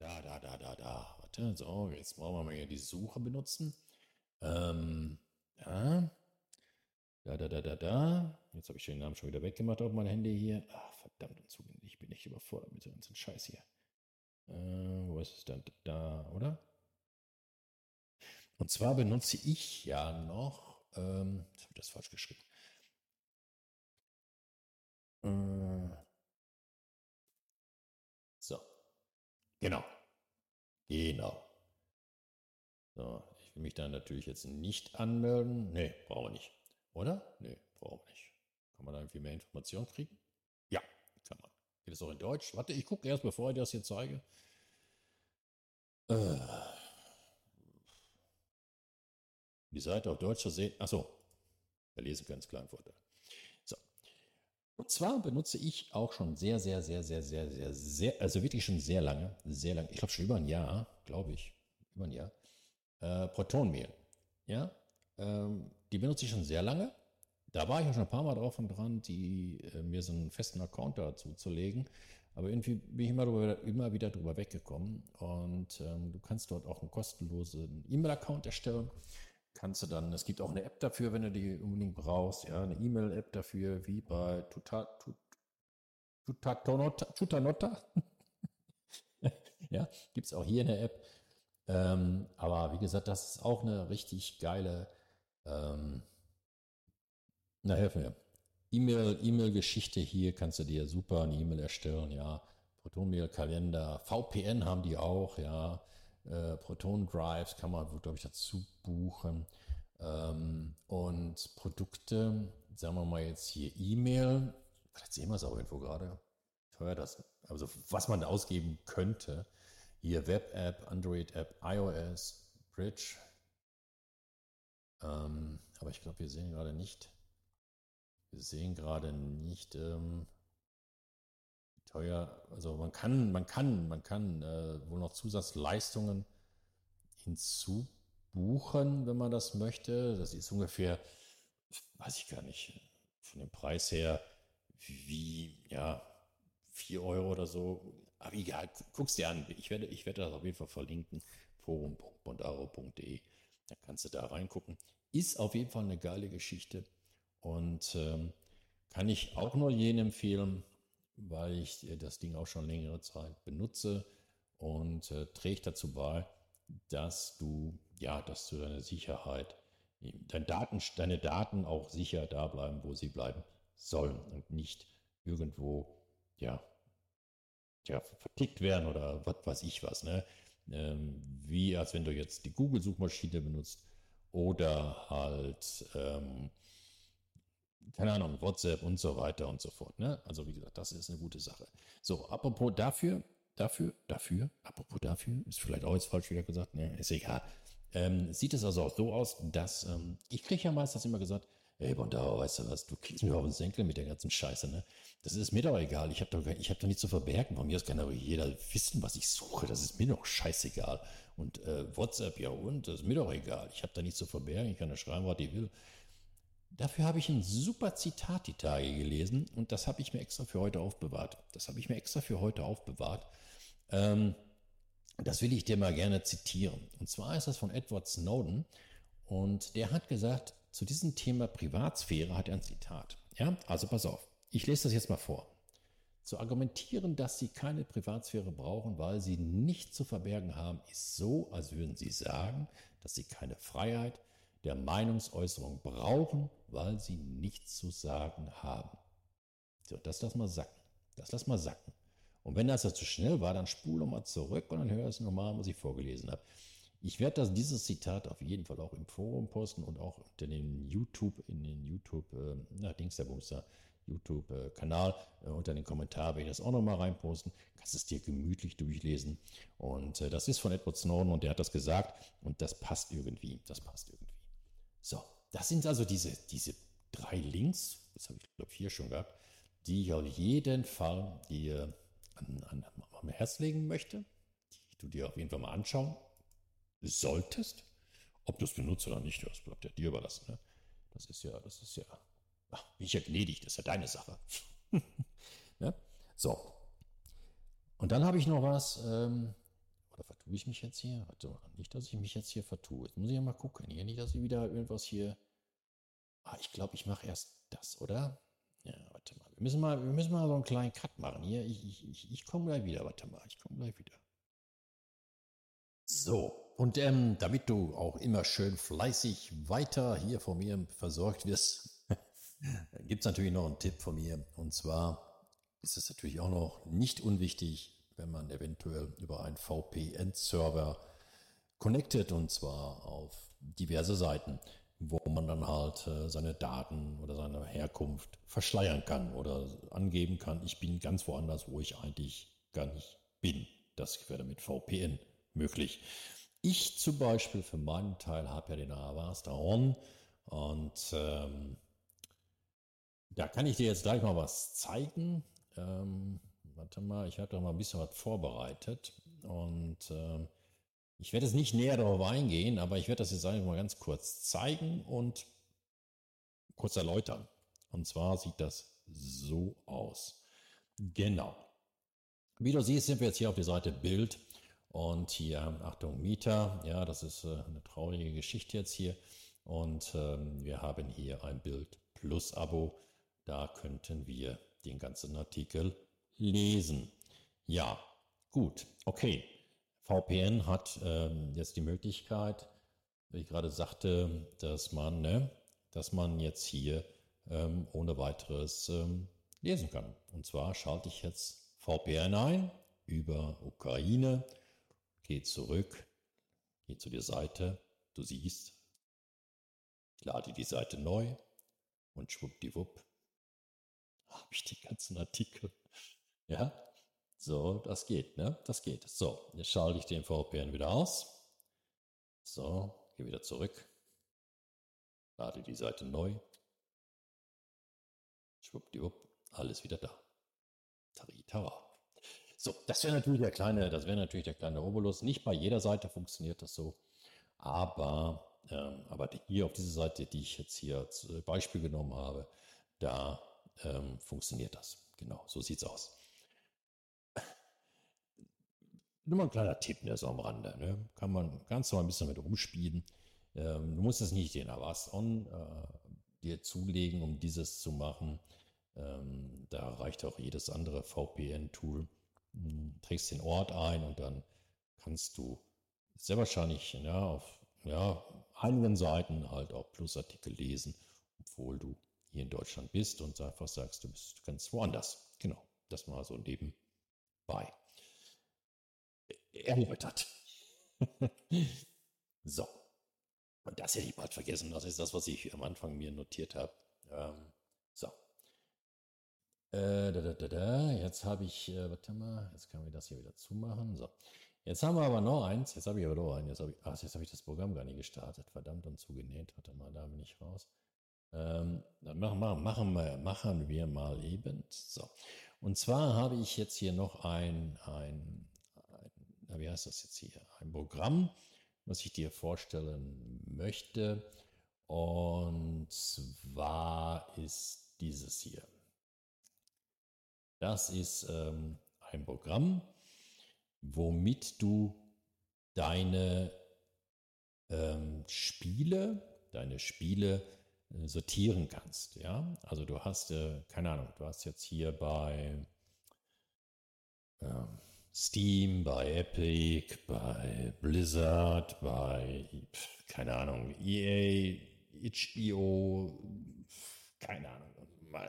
Da, da, da, da, da. Warte, so, jetzt brauchen wir mal hier die Suche benutzen. Ähm, ja. Da, da, da, da, da. Jetzt habe ich den Namen schon wieder weggemacht auf mein Handy hier. Ach, verdammt und zugehen. Ich bin nicht überfordert mit dem ganzen Scheiß hier. Äh, wo ist es denn? Da, oder? Und zwar benutze ich ja noch, ähm, jetzt habe ich das falsch geschrieben. Äh, so, genau, genau. So, ich will mich da natürlich jetzt nicht anmelden. Nee, brauchen wir nicht. Oder? Nee, brauchen wir nicht. Kann man da irgendwie mehr Informationen kriegen? Ja, kann man. Geht das auch in Deutsch? Warte, ich gucke erst, bevor ich das hier zeige. Äh, die Seite auf Deutsch zu sehen. Achso, wir lesen können es kleinen Vorteil. So. Und zwar benutze ich auch schon sehr, sehr, sehr, sehr, sehr, sehr, sehr, also wirklich schon sehr lange, sehr lange, ich glaube schon über ein Jahr, glaube ich, über ein Jahr, äh, Protonmehl. Ja, ähm, die benutze ich schon sehr lange. Da war ich auch schon ein paar Mal drauf und dran, die, äh, mir so einen festen Account dazu zu legen. Aber irgendwie bin ich immer, drüber, immer wieder drüber weggekommen. Und ähm, du kannst dort auch einen kostenlosen E-Mail-Account erstellen kannst du dann, es gibt auch eine App dafür, wenn du die unbedingt brauchst, ja, eine E-Mail-App dafür, wie bei Tutanotta. ja, gibt es auch hier eine App. Ähm, aber wie gesagt, das ist auch eine richtig geile, ähm, na helfen mir. E-Mail, E-Mail-Geschichte hier kannst du dir super eine E-Mail erstellen, ja. Protonmail-Kalender, VPN haben die auch, ja äh, Proton Drives kann man, glaube ich, dazu buchen. Ähm, und Produkte, sagen wir mal jetzt hier E-Mail, vielleicht sehen wir es auch irgendwo gerade, teuer das, also was man ausgeben könnte. Hier Web-App, Android-App, iOS, Bridge. Ähm, aber ich glaube, wir sehen gerade nicht, wir sehen gerade nicht, ähm, teuer. Also man kann, man kann, man kann äh, wohl noch Zusatzleistungen hinzubuchen, wenn man das möchte. Das ist ungefähr, weiß ich gar nicht, von dem Preis her wie, ja, 4 Euro oder so. Aber egal, guck's dir an. Ich werde, ich werde das auf jeden Fall verlinken. forum.bondaro.de. Da kannst du da reingucken. Ist auf jeden Fall eine geile Geschichte und ähm, kann ich auch nur jenen empfehlen, weil ich das Ding auch schon längere Zeit benutze und äh, trägt dazu bei, dass du, ja, dass du deine Sicherheit, deine Daten, deine Daten auch sicher da bleiben, wo sie bleiben sollen und nicht irgendwo, ja, ja, vertickt werden oder was weiß ich was, ne? Ähm, wie als wenn du jetzt die Google-Suchmaschine benutzt oder halt ähm, keine Ahnung, WhatsApp und so weiter und so fort. Ne? Also wie gesagt, das ist eine gute Sache. So, apropos dafür, dafür, dafür, apropos dafür, ist vielleicht auch jetzt falsch wieder gesagt, ne, ist egal. Ähm, sieht es also auch so aus, dass ähm, ich kriege ja meistens immer gesagt, ey Bondauer, weißt du was, du kriegst mir auf den Senkel mit der ganzen Scheiße, ne? Das ist mir doch egal, ich habe doch, hab doch nichts zu verbergen. Von mir aus kann doch jeder wissen, was ich suche, das ist mir doch scheißegal. Und äh, WhatsApp, ja und, das ist mir doch egal. Ich habe da nichts zu verbergen, ich kann da schreiben, was ich will. Dafür habe ich ein super Zitat die Tage gelesen und das habe ich mir extra für heute aufbewahrt. Das habe ich mir extra für heute aufbewahrt. Ähm, das will ich dir mal gerne zitieren. Und zwar ist das von Edward Snowden und der hat gesagt, zu diesem Thema Privatsphäre hat er ein Zitat. Ja, also pass auf. Ich lese das jetzt mal vor. Zu argumentieren, dass sie keine Privatsphäre brauchen, weil sie nichts zu verbergen haben, ist so, als würden sie sagen, dass sie keine Freiheit der Meinungsäußerung brauchen, weil sie nichts zu sagen haben. So, das lass mal sacken. Das lass mal sacken. Und wenn das zu schnell war, dann spule mal zurück und dann höre es nochmal, was ich vorgelesen habe. Ich werde das, dieses Zitat auf jeden Fall auch im Forum posten und auch unter den YouTube, in den YouTube, äh, na, Dings der Bumster, YouTube-Kanal. Äh, unter den Kommentaren werde ich das auch nochmal reinposten. Kannst es dir gemütlich durchlesen. Und äh, das ist von Edward Snowden und der hat das gesagt und das passt irgendwie. Das passt irgendwie. So, das sind also diese, diese drei Links, das habe ich glaube vier schon gehabt, die ich auf jeden Fall dir an, an, an Herz legen möchte, die du dir auf jeden Fall mal anschauen solltest. Ob du es benutzt oder nicht, das bleibt ja dir überlassen. Ne? Das ist ja, das ist ja, bin ich erledigt, das ist ja deine Sache. ne? So. Und dann habe ich noch was, ähm, oder vertue ich mich jetzt hier? Warte mal, nicht, dass ich mich jetzt hier vertue. Jetzt muss ich ja mal gucken. Hier nicht, dass ich wieder irgendwas hier. Ah, ich glaube, ich mache erst das, oder? Ja, warte mal. Wir müssen mal, wir müssen mal so einen kleinen Cut machen hier. Ich, ich, ich, ich komme gleich wieder. Warte mal, ich komme gleich wieder. So, und ähm, damit du auch immer schön fleißig weiter hier von mir versorgt wirst, gibt es natürlich noch einen Tipp von mir. Und zwar ist es natürlich auch noch nicht unwichtig, wenn man eventuell über einen VPN-Server connected und zwar auf diverse Seiten, wo man dann halt äh, seine Daten oder seine Herkunft verschleiern kann oder angeben kann, ich bin ganz woanders, wo ich eigentlich gar nicht bin. Das wäre mit VPN möglich. Ich zum Beispiel für meinen Teil habe ja den Avast On und ähm, da kann ich dir jetzt gleich mal was zeigen. Ähm, warte mal, ich habe da mal ein bisschen was vorbereitet und äh, ich werde jetzt nicht näher darauf eingehen, aber ich werde das jetzt einfach mal ganz kurz zeigen und kurz erläutern. Und zwar sieht das so aus. Genau. Wie du siehst, sind wir jetzt hier auf der Seite Bild und hier, Achtung, Mieter, ja, das ist äh, eine traurige Geschichte jetzt hier. Und ähm, wir haben hier ein Bild Plus Abo. Da könnten wir den ganzen Artikel lesen. Ja, gut, okay. VPN hat ähm, jetzt die Möglichkeit, wie ich gerade sagte, dass man, ne, dass man jetzt hier ähm, ohne weiteres ähm, lesen kann. Und zwar schalte ich jetzt VPN ein über Ukraine Geh zurück, geh zu der Seite, du siehst, ich lade die Seite neu und schwuppdiwupp habe ich die ganzen Artikel. Ja, so, das geht, ne? Das geht. So, jetzt schalte ich den VPN wieder aus. So, geh wieder zurück. Lade die Seite neu. Schwuppdiwupp, alles wieder da. Taritara. So, das wäre natürlich der kleine, das wäre natürlich der kleine Obolus. Nicht bei jeder Seite funktioniert das so, aber, ähm, aber hier auf dieser Seite, die ich jetzt hier als Beispiel genommen habe, da ähm, funktioniert das. Genau, so sieht's aus. Nur mal ein kleiner Tipp, der ne, ist am Rande. Ne? Kann man ganz mal ein bisschen mit rumspielen. Ähm, du musst es nicht den Avast On äh, dir zulegen, um dieses zu machen. Ähm, da reicht auch jedes andere VPN-Tool trägst den Ort ein und dann kannst du sehr wahrscheinlich ja, auf ja, einigen Seiten halt auch Plusartikel lesen, obwohl du hier in Deutschland bist und einfach sagst, du bist ganz woanders. Genau, das mal so nebenbei. Erläutert. so. Und das hätte ich bald vergessen. Das ist das, was ich am Anfang mir notiert habe. Ähm, So. Äh, da, da, da, da. Jetzt habe ich, äh, warte mal, jetzt können wir das hier wieder zumachen. So. Jetzt haben wir aber noch eins. Jetzt habe ich aber noch einen. Jetzt habe ich, ach, jetzt habe ich das Programm gar nicht gestartet. Verdammt und zugenäht. Warte mal, da bin ich raus. Ähm, dann machen, machen, machen, wir, machen wir mal eben. So. Und zwar habe ich jetzt hier noch ein, ein, wie heißt das jetzt hier? Ein Programm, was ich dir vorstellen möchte. Und zwar ist dieses hier. Das ist ähm, ein Programm, womit du deine ähm, Spiele, deine Spiele äh, sortieren kannst. Ja, also du hast, äh, keine Ahnung, du hast jetzt hier bei äh, Steam, bei Epic, bei Blizzard, bei, keine Ahnung, EA, itch.io, keine Ahnung,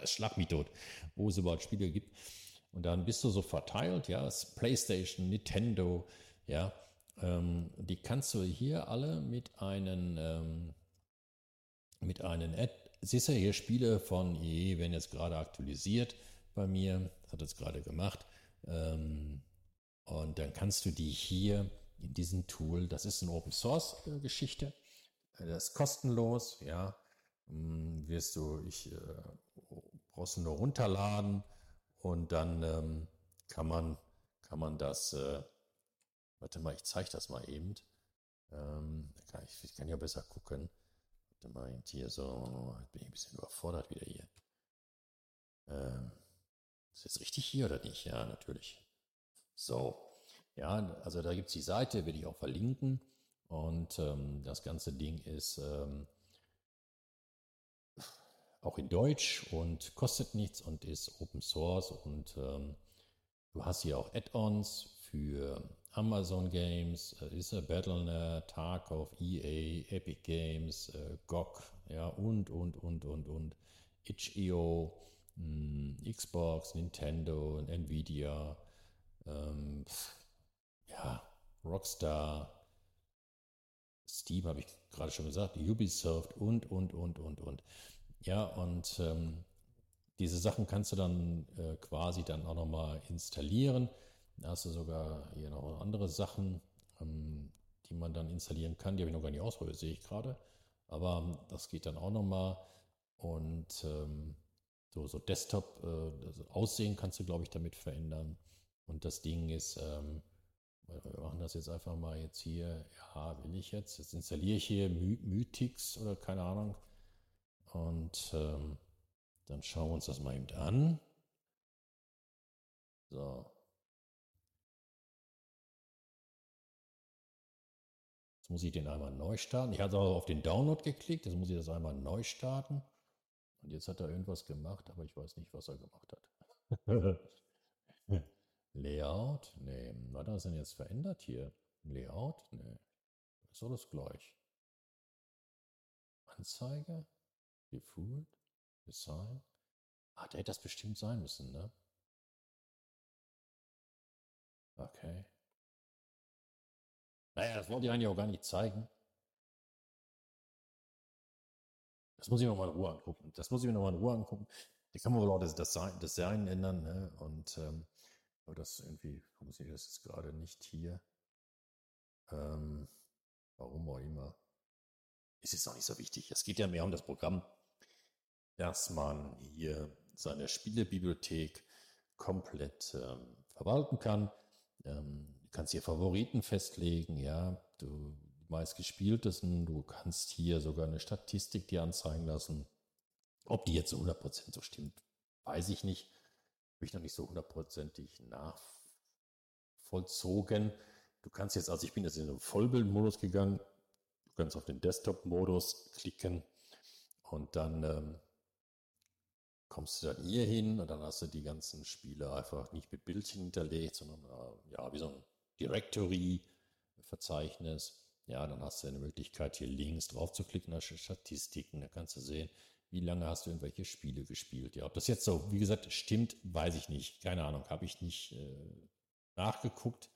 schlag mich tot, wo es überhaupt Spiele gibt. Und dann bist du so verteilt, ja, PlayStation, Nintendo, ja, ähm, die kannst du hier alle mit einem, ähm, mit einem Ad, siehst du hier Spiele von EA werden jetzt gerade aktualisiert bei mir, hat es gerade gemacht, ähm, und dann kannst du die hier in diesem Tool, das ist eine Open Source Geschichte, das ist kostenlos, ja, hm, wirst du, ich äh, brauchst du nur runterladen und dann ähm, kann man kann man das, äh, warte mal, ich zeige das mal eben. Ähm, kann ich, ich, kann ja besser gucken. Warte mal, hier so, bin ich ein bisschen überfordert wieder hier. Ähm, ist jetzt richtig hier oder nicht? Ja, natürlich. So, ja, also da gibt es die Seite, werde ich auch verlinken. Und ähm, das ganze Ding ist ähm, auch in Deutsch und kostet nichts und ist Open Source. Und ähm, du hast hier auch Add-ons für Amazon Games, äh, ist Battle.net, Tarkov, EA, Epic Games, äh, GOG, ja, und, und, und, und, und, itch.io, hm, Xbox, Nintendo, Nvidia, ähm, ja, Rockstar, Steam habe ich gerade schon gesagt, Ubisoft und, und, und, und, und. Ja, und ähm, diese Sachen kannst du dann äh, quasi dann auch nochmal installieren. Da hast du sogar hier noch andere Sachen, ähm, die man dann installieren kann. Die habe ich noch gar nicht ausprobiert, sehe ich gerade. Aber ähm, das geht dann auch nochmal. Und ähm, so, so Desktop, äh, Aussehen kannst du, glaube ich, damit verändern. Und das Ding ist, ähm, wir machen das jetzt einfach mal jetzt hier. Ja, will ich jetzt. Jetzt installiere ich hier My Mythics oder keine Ahnung. Und ähm, dann schauen wir uns das mal eben an. So. Jetzt muss ich den einmal neu starten. Ich hatte auch auf den Download geklickt. Jetzt muss ich das einmal neu starten. Und jetzt hat er irgendwas gemacht, aber ich weiß nicht, was er gemacht hat. Layout? Nee. Was hat er denn jetzt verändert hier? Layout? Nee. Ist alles gleich. Anzeige? Default? Design? Ah, da hätte das bestimmt sein müssen, ne? Okay. Naja, das wollte ich eigentlich auch gar nicht zeigen. Das muss ich mir mal in Ruhe angucken. Das muss ich mir noch mal in Ruhe angucken. Da kann man wohl auch das Design, Design ändern, ne? Und ähm, aber das irgendwie funktioniert das jetzt gerade nicht hier. Ähm, warum auch immer. Ist jetzt auch nicht so wichtig. Es geht ja mehr um das Programm, dass man hier seine Spielebibliothek komplett ähm, verwalten kann. Ähm, du kannst hier Favoriten festlegen, ja, du meistgespieltesten, du kannst hier sogar eine Statistik dir anzeigen lassen. Ob die jetzt zu 100% so stimmt, weiß ich nicht habe ich noch nicht so hundertprozentig nachvollzogen. Du kannst jetzt, also ich bin jetzt in den Vollbildmodus gegangen. Du kannst auf den Desktop-Modus klicken und dann ähm, kommst du dann hier hin und dann hast du die ganzen Spiele einfach nicht mit Bildchen hinterlegt, sondern äh, ja, wie so ein Directory-Verzeichnis. Ja, dann hast du eine Möglichkeit, hier links drauf zu klicken, da Statistiken, da kannst du sehen, wie lange hast du irgendwelche Spiele gespielt? Ja, ob das jetzt so, wie gesagt, stimmt, weiß ich nicht. Keine Ahnung, habe ich nicht äh, nachgeguckt.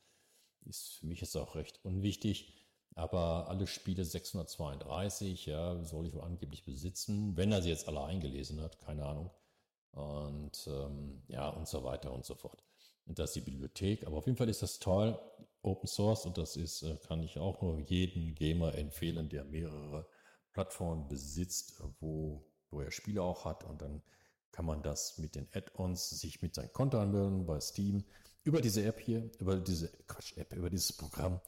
Ist für mich jetzt auch recht unwichtig. Aber alle Spiele 632, ja, soll ich wohl angeblich besitzen, wenn er sie jetzt alle eingelesen hat, keine Ahnung. und ähm, ja und so weiter und so fort. Und das ist die Bibliothek. Aber auf jeden Fall ist das toll, Open Source und das ist, äh, kann ich auch nur jedem Gamer empfehlen, der mehrere Plattformen besitzt, wo, wo er Spiele auch hat und dann kann man das mit den Add-ons sich mit seinem Konto anmelden bei Steam über diese App hier, über diese Quatsch-App, über dieses Programm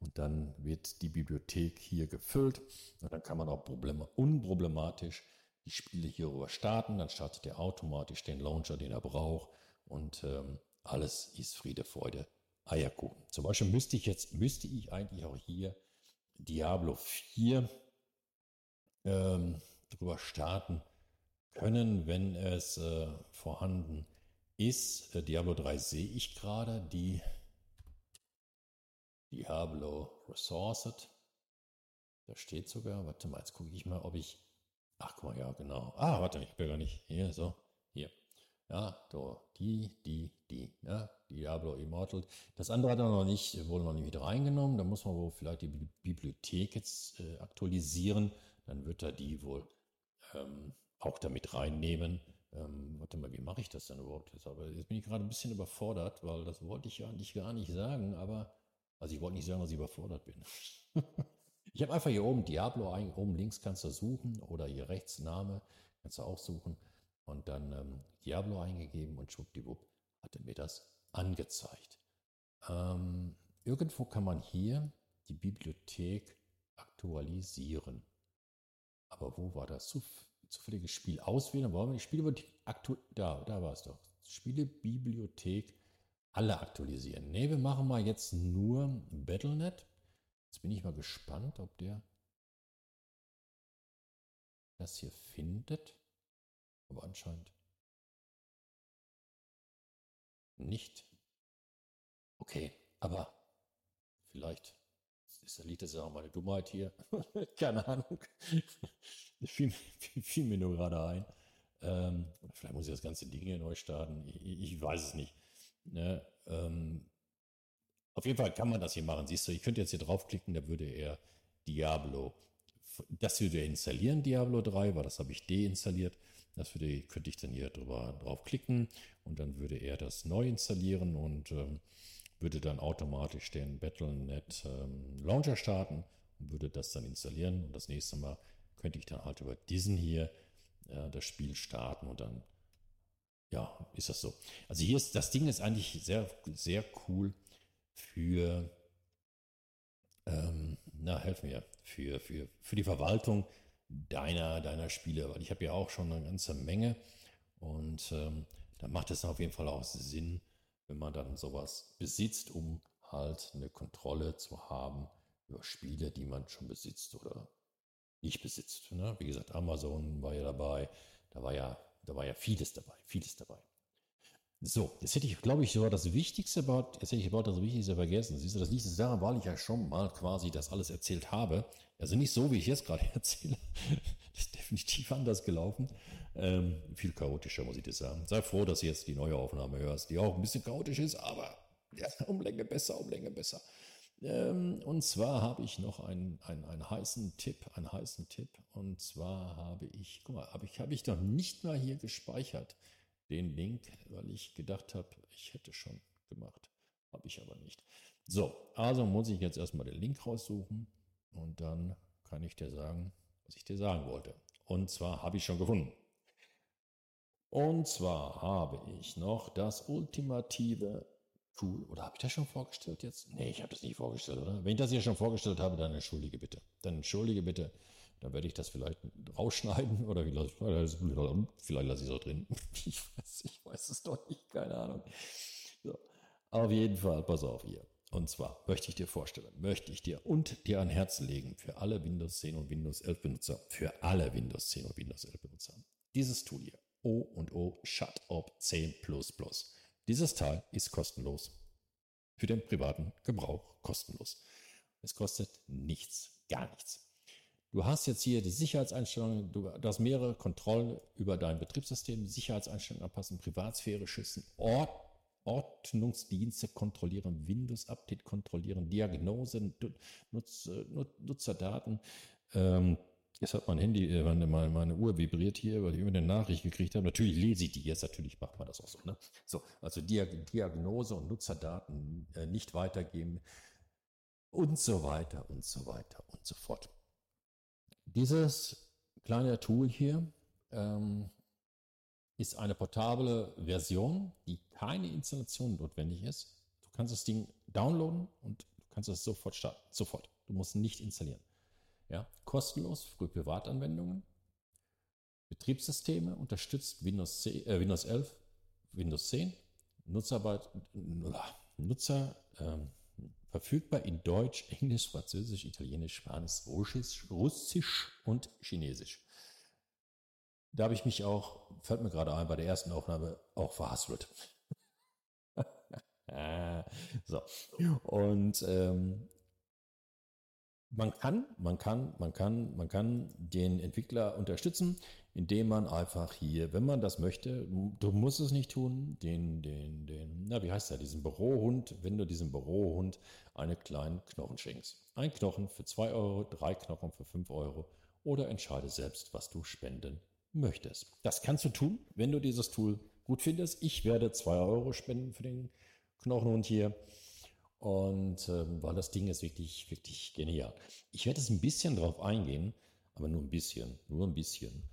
und dann wird die Bibliothek hier gefüllt und dann kann man auch problem unproblematisch die Spiele hierüber starten. Dann startet er automatisch den Launcher, den er braucht und ähm, alles ist Friede, Freude, Eierkuchen. Zum Beispiel müsste ich jetzt, müsste ich eigentlich auch hier Diablo 4 ähm, drüber starten können, wenn es äh, vorhanden ist. Äh, Diablo 3 sehe ich gerade, die Diablo Resourced. Da steht sogar, warte mal, jetzt gucke ich mal, ob ich, ach guck mal, ja, genau. Ah, warte, ich bin gar nicht, hier, so, hier. Ja, da, die, die, die, ja, Diablo Immortal. Das andere hat er noch nicht, wurde noch nicht wieder reingenommen. Da muss man wohl vielleicht die Bibliothek jetzt äh, aktualisieren. Dann wird er die wohl ähm, auch damit reinnehmen. Ähm, warte mal, wie mache ich das denn überhaupt jetzt? Aber jetzt bin ich gerade ein bisschen überfordert, weil das wollte ich ja eigentlich gar nicht sagen, aber, also ich wollte nicht sagen, dass ich überfordert bin. ich habe einfach hier oben Diablo, oben links kannst du suchen oder hier rechts Name kannst du auch suchen und dann ähm, Diablo eingegeben und schwuppdiwupp hat er mir das angezeigt. Ähm, irgendwo kann man hier die Bibliothek aktualisieren. Aber wo war das? Zuf zufälliges Spiel auswählen. Die Spiele aktu da, da war es doch. Spielebibliothek alle aktualisieren. Ne, wir machen mal jetzt nur Battlenet. Jetzt bin ich mal gespannt, ob der das hier findet. Aber anscheinend nicht. Okay, aber vielleicht ist, liegt das ja auch meine Dummheit hier. Keine Ahnung. fiel, fiel, mir nur gerade ein. Ähm, vielleicht muss ich das ganze Ding hier neu starten. Ich, ich weiß es nicht. Ne? Ähm, auf jeden Fall kann man das hier machen. Siehst du, ich könnte jetzt hier draufklicken, da würde er Diablo, das würde er installieren, Diablo 3, weil das habe ich deinstalliert. Das würde, könnte ich dann hier drüber draufklicken und dann würde er das neu installieren und ähm, würde dann automatisch den Battle.net ähm, Launcher starten und würde das dann installieren und das nächste Mal könnte ich dann halt über diesen hier äh, das Spiel starten und dann ja, ist das so. Also hier ist das Ding ist eigentlich sehr, sehr cool für, ähm, na, helf mir, für, für, für die Verwaltung deiner, deiner Spiele, weil ich habe ja auch schon eine ganze Menge und ähm, da macht es auf jeden Fall auch Sinn, wenn man dann sowas besitzt, um halt eine Kontrolle zu haben über Spiele, die man schon besitzt oder nicht besitzt. Ne? Wie gesagt, Amazon war ja dabei, da war ja, da war ja vieles dabei, vieles dabei. So, jetzt hätte ich, glaube ich, sogar das Wichtigste about, jetzt hätte ich about das Wichtigste vergessen. Siehst du, das liegt daran, weil ich ja schon mal quasi das alles erzählt habe. Also nicht so, wie ich jetzt gerade erzähle. Das ist definitiv anders gelaufen. Ähm, viel chaotischer, muss ich dir sagen. Sei froh, dass du jetzt die neue Aufnahme hörst, die auch ein bisschen chaotisch ist, aber ja, um Länge besser, um Länge besser. Ähm, und zwar habe ich noch einen, einen, einen heißen Tipp, einen heißen Tipp. Und zwar habe ich, guck mal, habe ich, habe ich noch nicht mal hier gespeichert, den Link, weil ich gedacht habe, ich hätte schon gemacht. Habe ich aber nicht. So, also muss ich jetzt erstmal den Link raussuchen und dann kann ich dir sagen, was ich dir sagen wollte. Und zwar habe ich schon gefunden. Und zwar habe ich noch das ultimative Cool. Oder habe ich das schon vorgestellt jetzt? Nee, ich habe das nicht vorgestellt, oder? Wenn ich das hier schon vorgestellt habe, dann entschuldige bitte. Dann entschuldige bitte. Dann werde ich das vielleicht rausschneiden oder vielleicht, vielleicht lasse ich es auch drin. Ich weiß, ich weiß es doch nicht, keine Ahnung. So. Auf jeden Fall, pass auf hier. Und zwar möchte ich dir vorstellen, möchte ich dir und dir ein Herz legen für alle Windows 10 und Windows 11 Benutzer, für alle Windows 10 und Windows 11 Benutzer. Dieses Tool hier, O und O Shut Up 10 dieses Teil ist kostenlos. Für den privaten Gebrauch kostenlos. Es kostet nichts, gar nichts. Du hast jetzt hier die Sicherheitseinstellungen, du hast mehrere Kontrollen über dein Betriebssystem, Sicherheitseinstellungen anpassen, Privatsphäre schützen, Ort, Ordnungsdienste kontrollieren, Windows-Update kontrollieren, Diagnosen, Nutz, Nutzerdaten, ähm, Jetzt hat mein Handy, äh, meine, meine, meine Uhr vibriert hier, weil ich immer eine Nachricht gekriegt habe. Natürlich lese ich die jetzt, natürlich macht man das auch so. Ne? So, also Diagnose und Nutzerdaten äh, nicht weitergeben und so weiter und so weiter und so fort. Dieses kleine Tool hier ähm, ist eine portable Version, die keine Installation notwendig ist. Du kannst das Ding downloaden und du kannst es sofort starten. Sofort. Du musst nicht installieren. Ja, kostenlos für Privatanwendungen. Betriebssysteme unterstützt Windows, 10, äh, Windows 11, Windows 10. Nutzerarbeit, Nutzer ähm, verfügbar in Deutsch, Englisch, Französisch, Italienisch, Spanisch, Russisch, Russisch und Chinesisch. Da habe ich mich auch, fällt mir gerade ein, bei der ersten Aufnahme auch verhaspelt. so. Und ähm, man kann, man kann, man kann, man kann den Entwickler unterstützen, indem man einfach hier, wenn man das möchte, du musst es nicht tun, den, den, den, na, wie heißt der, diesen Bürohund, wenn du diesem Bürohund einen kleinen Knochen schenkst. Ein Knochen für zwei Euro, drei Knochen für fünf Euro oder entscheide selbst, was du spenden möchtest. Das kannst du tun, wenn du dieses Tool gut findest. Ich werde zwei Euro spenden für den Knochenhund hier. Und ähm, weil das Ding ist wirklich, wirklich genial. Ich werde jetzt ein bisschen drauf eingehen, aber nur ein bisschen, nur ein bisschen.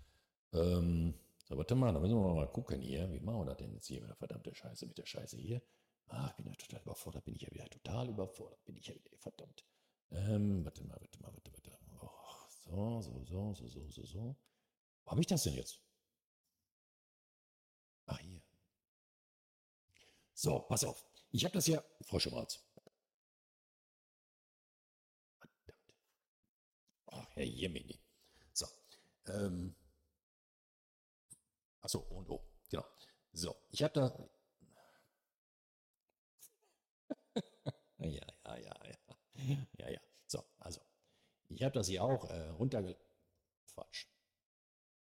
Ähm, so, warte mal, da müssen wir mal gucken hier. Wie machen wir das denn jetzt hier mit der verdammten Scheiße, mit der Scheiße hier? Ah, ich bin ja total überfordert, bin ich ja wieder total überfordert, bin ich ja wieder, verdammt. Ähm, warte mal, warte mal, warte, warte. Oh, so, so, so, so, so, so, so. Habe ich das denn jetzt? Ah, hier. So, pass auf. Ich habe das hier, Frau Schwarz. Ach, Herr Jemini. So. Ähm. Achso, und O. Genau. So, ich habe da. ja, ja, ja, ja. Ja, ja. So, also. Ich habe das hier auch äh, runterge... Quatsch.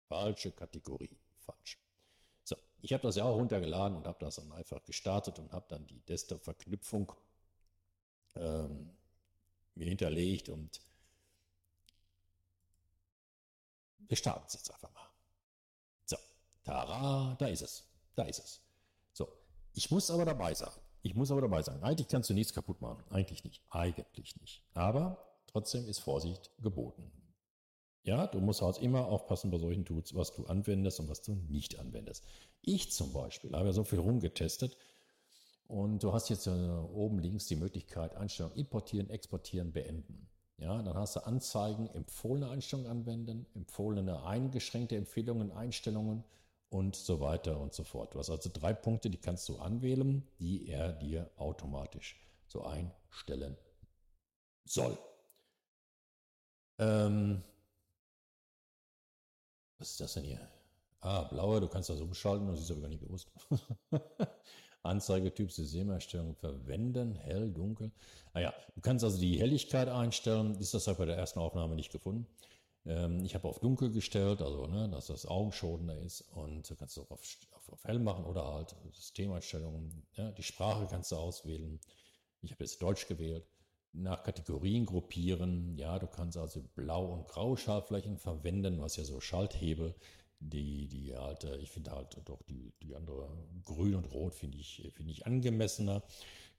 Falsche Kategorie. Falsch. So, ich habe das ja auch runtergeladen und habe das dann einfach gestartet und habe dann die Desktop-Verknüpfung ähm, mir hinterlegt und Wir starten es jetzt einfach mal. So, tara, da ist es. Da ist es. So, ich muss aber dabei sein. Ich muss aber dabei sein. Eigentlich kannst du nichts kaputt machen. Eigentlich nicht. Eigentlich nicht. Aber trotzdem ist Vorsicht geboten. Ja, du musst halt immer aufpassen bei solchen Tools, was du anwendest und was du nicht anwendest. Ich zum Beispiel habe ja so viel rumgetestet und du hast jetzt oben links die Möglichkeit Einstellung importieren, exportieren, beenden. Ja, dann hast du Anzeigen, empfohlene Einstellungen anwenden, empfohlene eingeschränkte Empfehlungen, Einstellungen und so weiter und so fort. Du hast also drei Punkte, die kannst du anwählen, die er dir automatisch so einstellen soll. Ähm, was ist das denn hier? Ah, blaue, du kannst das umschalten, das ist aber gar nicht gewusst. Anzeigetyp Systemerstellung verwenden, hell, dunkel. Ah du kannst also die Helligkeit einstellen. Ist das halt bei der ersten Aufnahme nicht gefunden. Ähm, ich habe auf dunkel gestellt, also ne, dass das augenschonender ist und du kannst auch auf, auf, auf hell machen oder halt Systemeinstellungen. Ja, die Sprache kannst du auswählen. Ich habe jetzt Deutsch gewählt. Nach Kategorien gruppieren. Ja, du kannst also Blau- und Grau-Schaltflächen verwenden, was ja so Schalthebel die, die halt, ich finde halt doch die, die andere Grün und Rot finde ich, finde ich angemessener.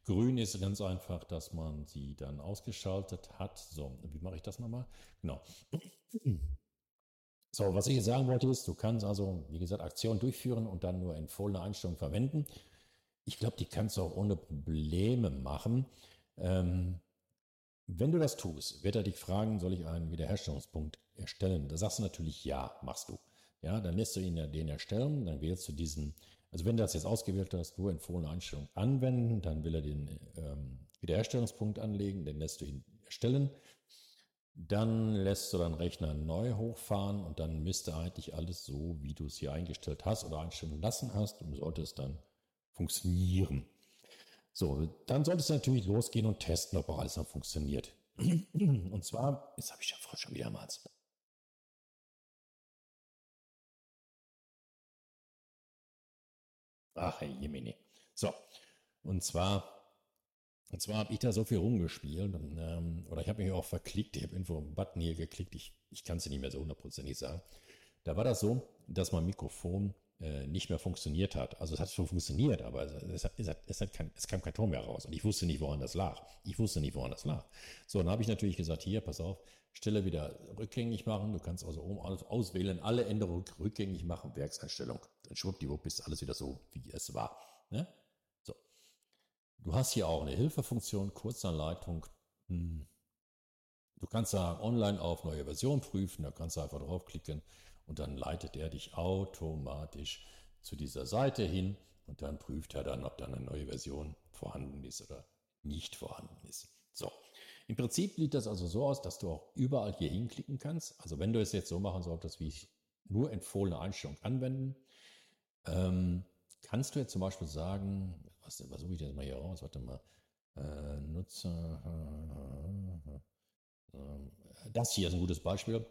Grün ist ganz einfach, dass man sie dann ausgeschaltet hat. So, wie mache ich das nochmal? Genau. So, was ich jetzt sagen wollte ist, du kannst also, wie gesagt, Aktionen durchführen und dann nur empfohlene Einstellungen verwenden. Ich glaube, die kannst du auch ohne Probleme machen. Ähm, wenn du das tust, wird er dich fragen, soll ich einen Wiederherstellungspunkt erstellen? Da sagst du natürlich ja, machst du. Ja, dann lässt du ihn den erstellen, dann wählst du diesen, also wenn du das jetzt ausgewählt hast, nur empfohlene Einstellung anwenden, dann will er den ähm, Wiederherstellungspunkt anlegen, den lässt du ihn erstellen. Dann lässt du deinen Rechner neu hochfahren und dann müsste eigentlich alles so, wie du es hier eingestellt hast oder einstellen lassen hast und sollte es dann funktionieren. So, dann solltest du natürlich losgehen und testen, ob auch alles noch funktioniert. Und zwar, jetzt habe ich ja schon wieder mal. Ach, Herr Jemini. So, und zwar Und zwar habe ich da so viel rumgespielt und, ähm, oder ich habe mich auch verklickt, ich habe irgendwo einen Button hier geklickt, ich, ich kann es nicht mehr so hundertprozentig sagen. Da war das so, dass mein Mikrofon äh, nicht mehr funktioniert hat. Also es hat schon funktioniert, aber es, hat, es, hat, es, hat kein, es kam kein Ton mehr raus und ich wusste nicht, woran das lag. Ich wusste nicht, woran das lag. So, dann habe ich natürlich gesagt, hier, pass auf, Stelle wieder rückgängig machen. Du kannst also oben alles auswählen, alle Änderungen rückgängig machen, Werkseinstellung. Dann schwuppdiwupp ist alles wieder so, wie es war. Ne? So. Du hast hier auch eine Hilfefunktion, Kurzanleitung. Hm. Du kannst da online auf neue Version prüfen, da kannst du einfach draufklicken und dann leitet er dich automatisch zu dieser Seite hin und dann prüft er dann, ob da eine neue Version vorhanden ist oder nicht vorhanden ist. So. Im Prinzip sieht das also so aus, dass du auch überall hier hinklicken kannst. Also wenn du es jetzt so machen solltest, wie ich nur empfohlene Einstellung anwenden, ähm, kannst du jetzt zum Beispiel sagen, was, was suche ich jetzt mal hier raus? Warte mal. Äh, Nutzer. Äh, äh, das hier ist ein gutes Beispiel.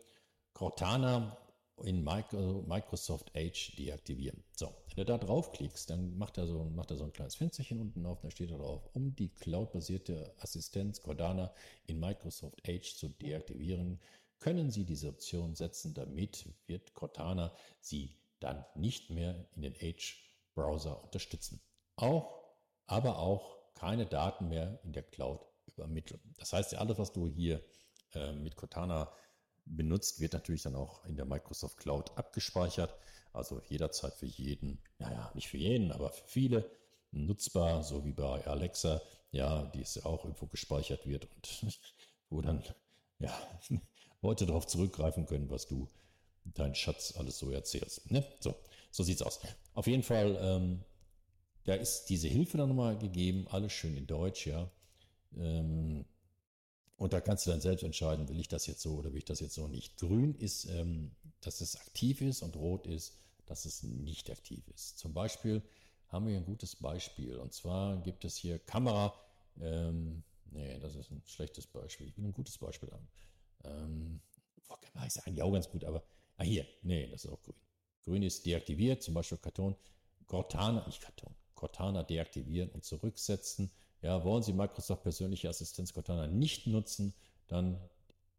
Cortana in Microsoft Edge deaktivieren. So, wenn du da draufklickst, dann macht er so, macht er so ein kleines Fensterchen unten auf, da steht da drauf, um die cloudbasierte Assistenz Cordana in Microsoft Edge zu deaktivieren, können Sie diese Option setzen, damit wird Cortana Sie dann nicht mehr in den Edge-Browser unterstützen. Auch, aber auch keine Daten mehr in der Cloud übermitteln. Das heißt, alles, was du hier äh, mit Cortana benutzt, wird natürlich dann auch in der Microsoft Cloud abgespeichert. Also jederzeit für jeden, naja, nicht für jeden, aber für viele nutzbar, so wie bei Alexa, ja, die ist ja auch irgendwo gespeichert wird und wo dann, ja, Leute darauf zurückgreifen können, was du dein Schatz alles so erzählst. Ne? So, so sieht's aus. Auf jeden Fall, ähm, da ist diese Hilfe dann nochmal gegeben, alles schön in Deutsch, ja. Ähm, und da kannst du dann selbst entscheiden, will ich das jetzt so oder will ich das jetzt so nicht. Grün ist, ähm, dass es aktiv ist und rot ist, dass es nicht aktiv ist. Zum Beispiel haben wir ein gutes Beispiel. Und zwar gibt es hier Kamera. Ähm, nee, das ist ein schlechtes Beispiel. Ich will ein gutes Beispiel haben. Ähm, boah, Kamera ist eigentlich auch ganz gut, aber ah, hier, nee, das ist auch grün. Grün ist deaktiviert, zum Beispiel Karton. Cortana, nicht Karton, Cortana deaktivieren und zurücksetzen. Ja, wollen Sie Microsoft persönliche Assistenz Cortana nicht nutzen, dann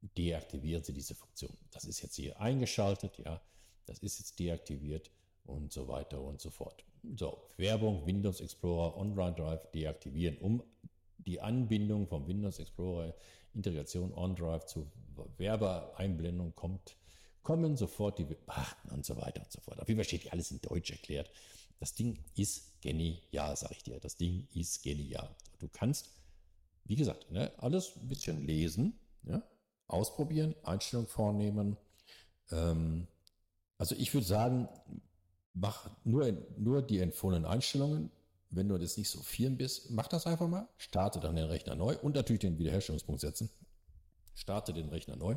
deaktivieren Sie diese Funktion. Das ist jetzt hier eingeschaltet, ja, das ist jetzt deaktiviert und so weiter und so fort. So, Werbung, Windows Explorer, OneDrive deaktivieren, um die Anbindung vom Windows Explorer Integration OneDrive zu Werbeeinblendung kommt, kommen sofort die ach, und so weiter und so fort. Auf jeden Fall steht hier alles in Deutsch erklärt. Das Ding ist genial, sage ich dir. Das Ding ist genial. Du kannst, wie gesagt, ne, alles ein bisschen lesen, ja, ausprobieren, Einstellungen vornehmen. Ähm, also ich würde sagen, mach nur, nur die empfohlenen Einstellungen. Wenn du das nicht so firm bist, mach das einfach mal. Starte dann den Rechner neu und natürlich den Wiederherstellungspunkt setzen. Starte den Rechner neu.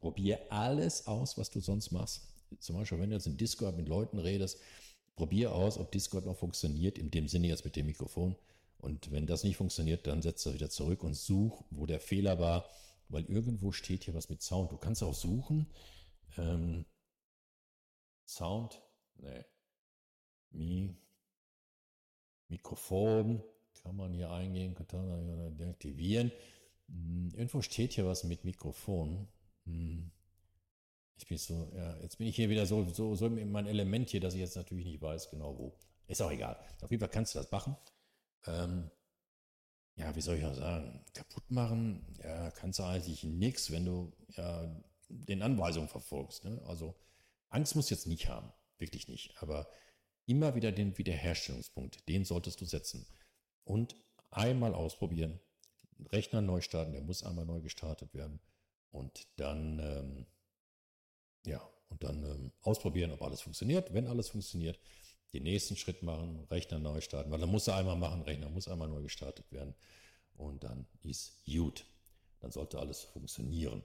Probier alles aus, was du sonst machst. Zum Beispiel, wenn du jetzt in Discord mit Leuten redest, probier aus, ob Discord noch funktioniert, in dem Sinne jetzt mit dem Mikrofon. Und wenn das nicht funktioniert, dann setz das wieder zurück und such, wo der Fehler war, weil irgendwo steht hier was mit Sound. Du kannst auch suchen. Ähm, Sound, nee. Mi, Mikrofon kann man hier eingehen, kann deaktivieren. Hm, irgendwo steht hier was mit Mikrofon. Hm. Ich bin so, ja, jetzt bin ich hier wieder so, so, so in meinem Element hier, dass ich jetzt natürlich nicht weiß genau wo. Ist auch egal. Auf jeden Fall kannst du das machen ähm, ja, wie soll ich auch sagen, kaputt machen, ja, kannst du eigentlich nichts, wenn du ja den Anweisungen verfolgst. Ne? Also Angst muss jetzt nicht haben, wirklich nicht. Aber immer wieder den Wiederherstellungspunkt, den solltest du setzen. Und einmal ausprobieren, Rechner neu starten, der muss einmal neu gestartet werden. Und dann, ähm, ja, und dann ähm, ausprobieren, ob alles funktioniert. Wenn alles funktioniert, den nächsten Schritt machen, Rechner neu starten, weil dann muss er einmal machen, Rechner muss einmal neu gestartet werden und dann ist gut. Dann sollte alles funktionieren.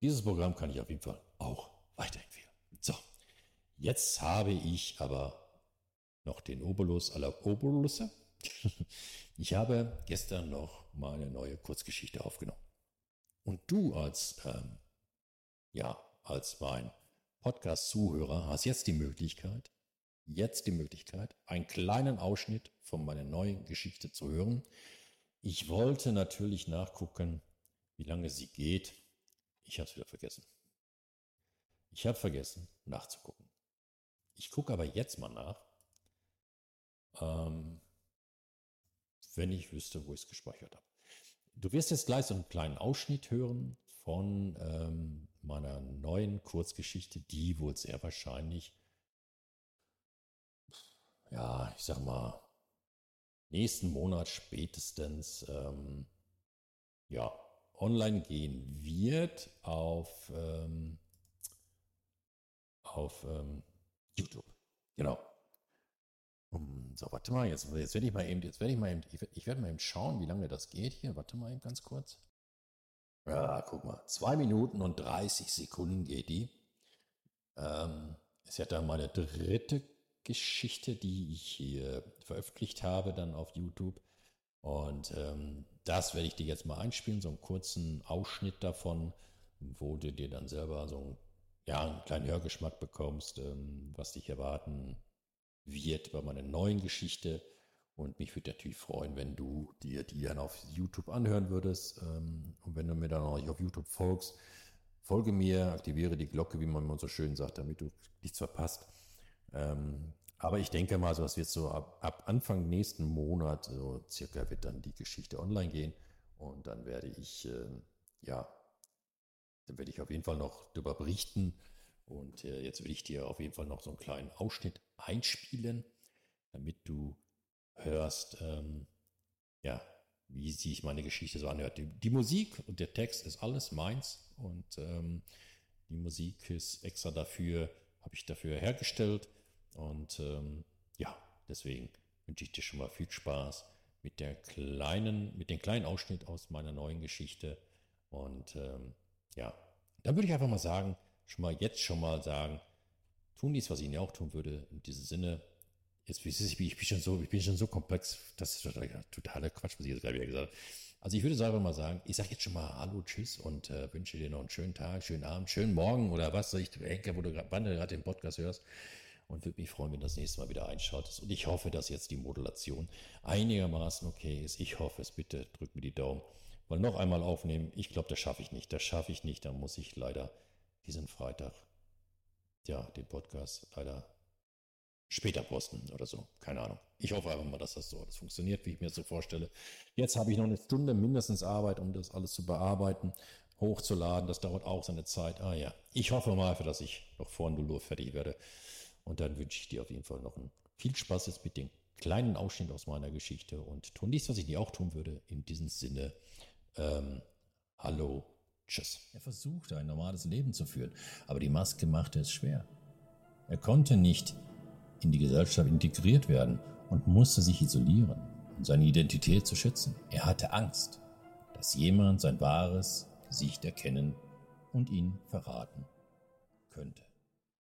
Dieses Programm kann ich auf jeden Fall auch weiterempfehlen. So, jetzt habe ich aber noch den Obolus aller Obolusse. Ich habe gestern noch meine neue Kurzgeschichte aufgenommen. Und du als, ähm, ja, als mein Podcast-Zuhörer hast jetzt die Möglichkeit, jetzt die Möglichkeit, einen kleinen Ausschnitt von meiner neuen Geschichte zu hören. Ich wollte natürlich nachgucken, wie lange sie geht. Ich habe es wieder vergessen. Ich habe vergessen, nachzugucken. Ich gucke aber jetzt mal nach, ähm, wenn ich wüsste, wo ich es gespeichert habe. Du wirst jetzt gleich so einen kleinen Ausschnitt hören von ähm, meiner neuen Kurzgeschichte, die wohl sehr wahrscheinlich, ja, ich sag mal, nächsten Monat spätestens, ähm, ja, online gehen wird auf, ähm, auf ähm, YouTube. Genau. So, warte mal, jetzt, jetzt werde ich mal eben, jetzt werde ich mal eben, ich werde mal eben schauen, wie lange das geht hier. Warte mal eben ganz kurz. Ja, guck mal, zwei Minuten und 30 Sekunden geht die. Ähm, ist ja dann meine dritte Geschichte, die ich hier veröffentlicht habe, dann auf YouTube. Und ähm, das werde ich dir jetzt mal einspielen, so einen kurzen Ausschnitt davon, wo du dir dann selber so einen, ja, einen kleinen Hörgeschmack bekommst, ähm, was dich erwarten wird bei meiner neuen Geschichte. Und mich würde natürlich freuen, wenn du dir die dann auf YouTube anhören würdest. Ähm, und wenn du mir dann auch auf YouTube folgst, folge mir, aktiviere die Glocke, wie man so schön sagt, damit du nichts verpasst. Ähm, aber ich denke mal, so, das wird so ab, ab Anfang nächsten Monat, so circa wird dann die Geschichte online gehen. Und dann werde ich, äh, ja, dann werde ich auf jeden Fall noch darüber berichten. Und äh, jetzt will ich dir auf jeden Fall noch so einen kleinen Ausschnitt einspielen, damit du hörst, ähm, ja, wie sich meine Geschichte so anhört. Die, die, Musik und der Text ist alles meins und ähm, die Musik ist extra dafür, habe ich dafür hergestellt und ähm, ja, deswegen wünsche ich dir schon mal viel Spaß mit der kleinen, mit dem kleinen Ausschnitt aus meiner neuen Geschichte und ähm, ja, dann würde ich einfach mal sagen, schon mal jetzt schon mal sagen, tun dies, was ich Ihnen auch tun würde, in diesem Sinne, Jetzt, ich bin, ich bin schon so, ich bin schon so komplex, das ist totaler Quatsch, was ich jetzt gerade wieder gesagt habe. Also ich würde selber mal sagen, ich sage jetzt schon mal Hallo, Tschüss und äh, wünsche dir noch einen schönen Tag, schönen Abend, schönen Morgen oder was soll ich, Henker, wo du gerade den Podcast hörst. Und würde mich freuen, wenn du das nächste Mal wieder einschautest. Und ich hoffe, dass jetzt die Modulation einigermaßen okay ist. Ich hoffe es. Bitte drück mir die Daumen. Weil noch einmal aufnehmen, ich glaube, das schaffe ich nicht. Das schaffe ich nicht. Da muss ich leider diesen Freitag, ja, den Podcast leider später posten oder so. Keine Ahnung. Ich hoffe einfach mal, dass das so alles funktioniert, wie ich mir das so vorstelle. Jetzt habe ich noch eine Stunde mindestens Arbeit, um das alles zu bearbeiten, hochzuladen. Das dauert auch seine Zeit. Ah ja, ich hoffe mal, dass ich noch vor 0 Uhr fertig werde. Und dann wünsche ich dir auf jeden Fall noch viel Spaß jetzt mit dem kleinen Ausschnitt aus meiner Geschichte und tun dies, was ich dir auch tun würde. In diesem Sinne, ähm, hallo, tschüss. Er versuchte ein normales Leben zu führen, aber die Maske machte es schwer. Er konnte nicht in die Gesellschaft integriert werden und musste sich isolieren, um seine Identität zu schützen. Er hatte Angst, dass jemand sein wahres Gesicht erkennen und ihn verraten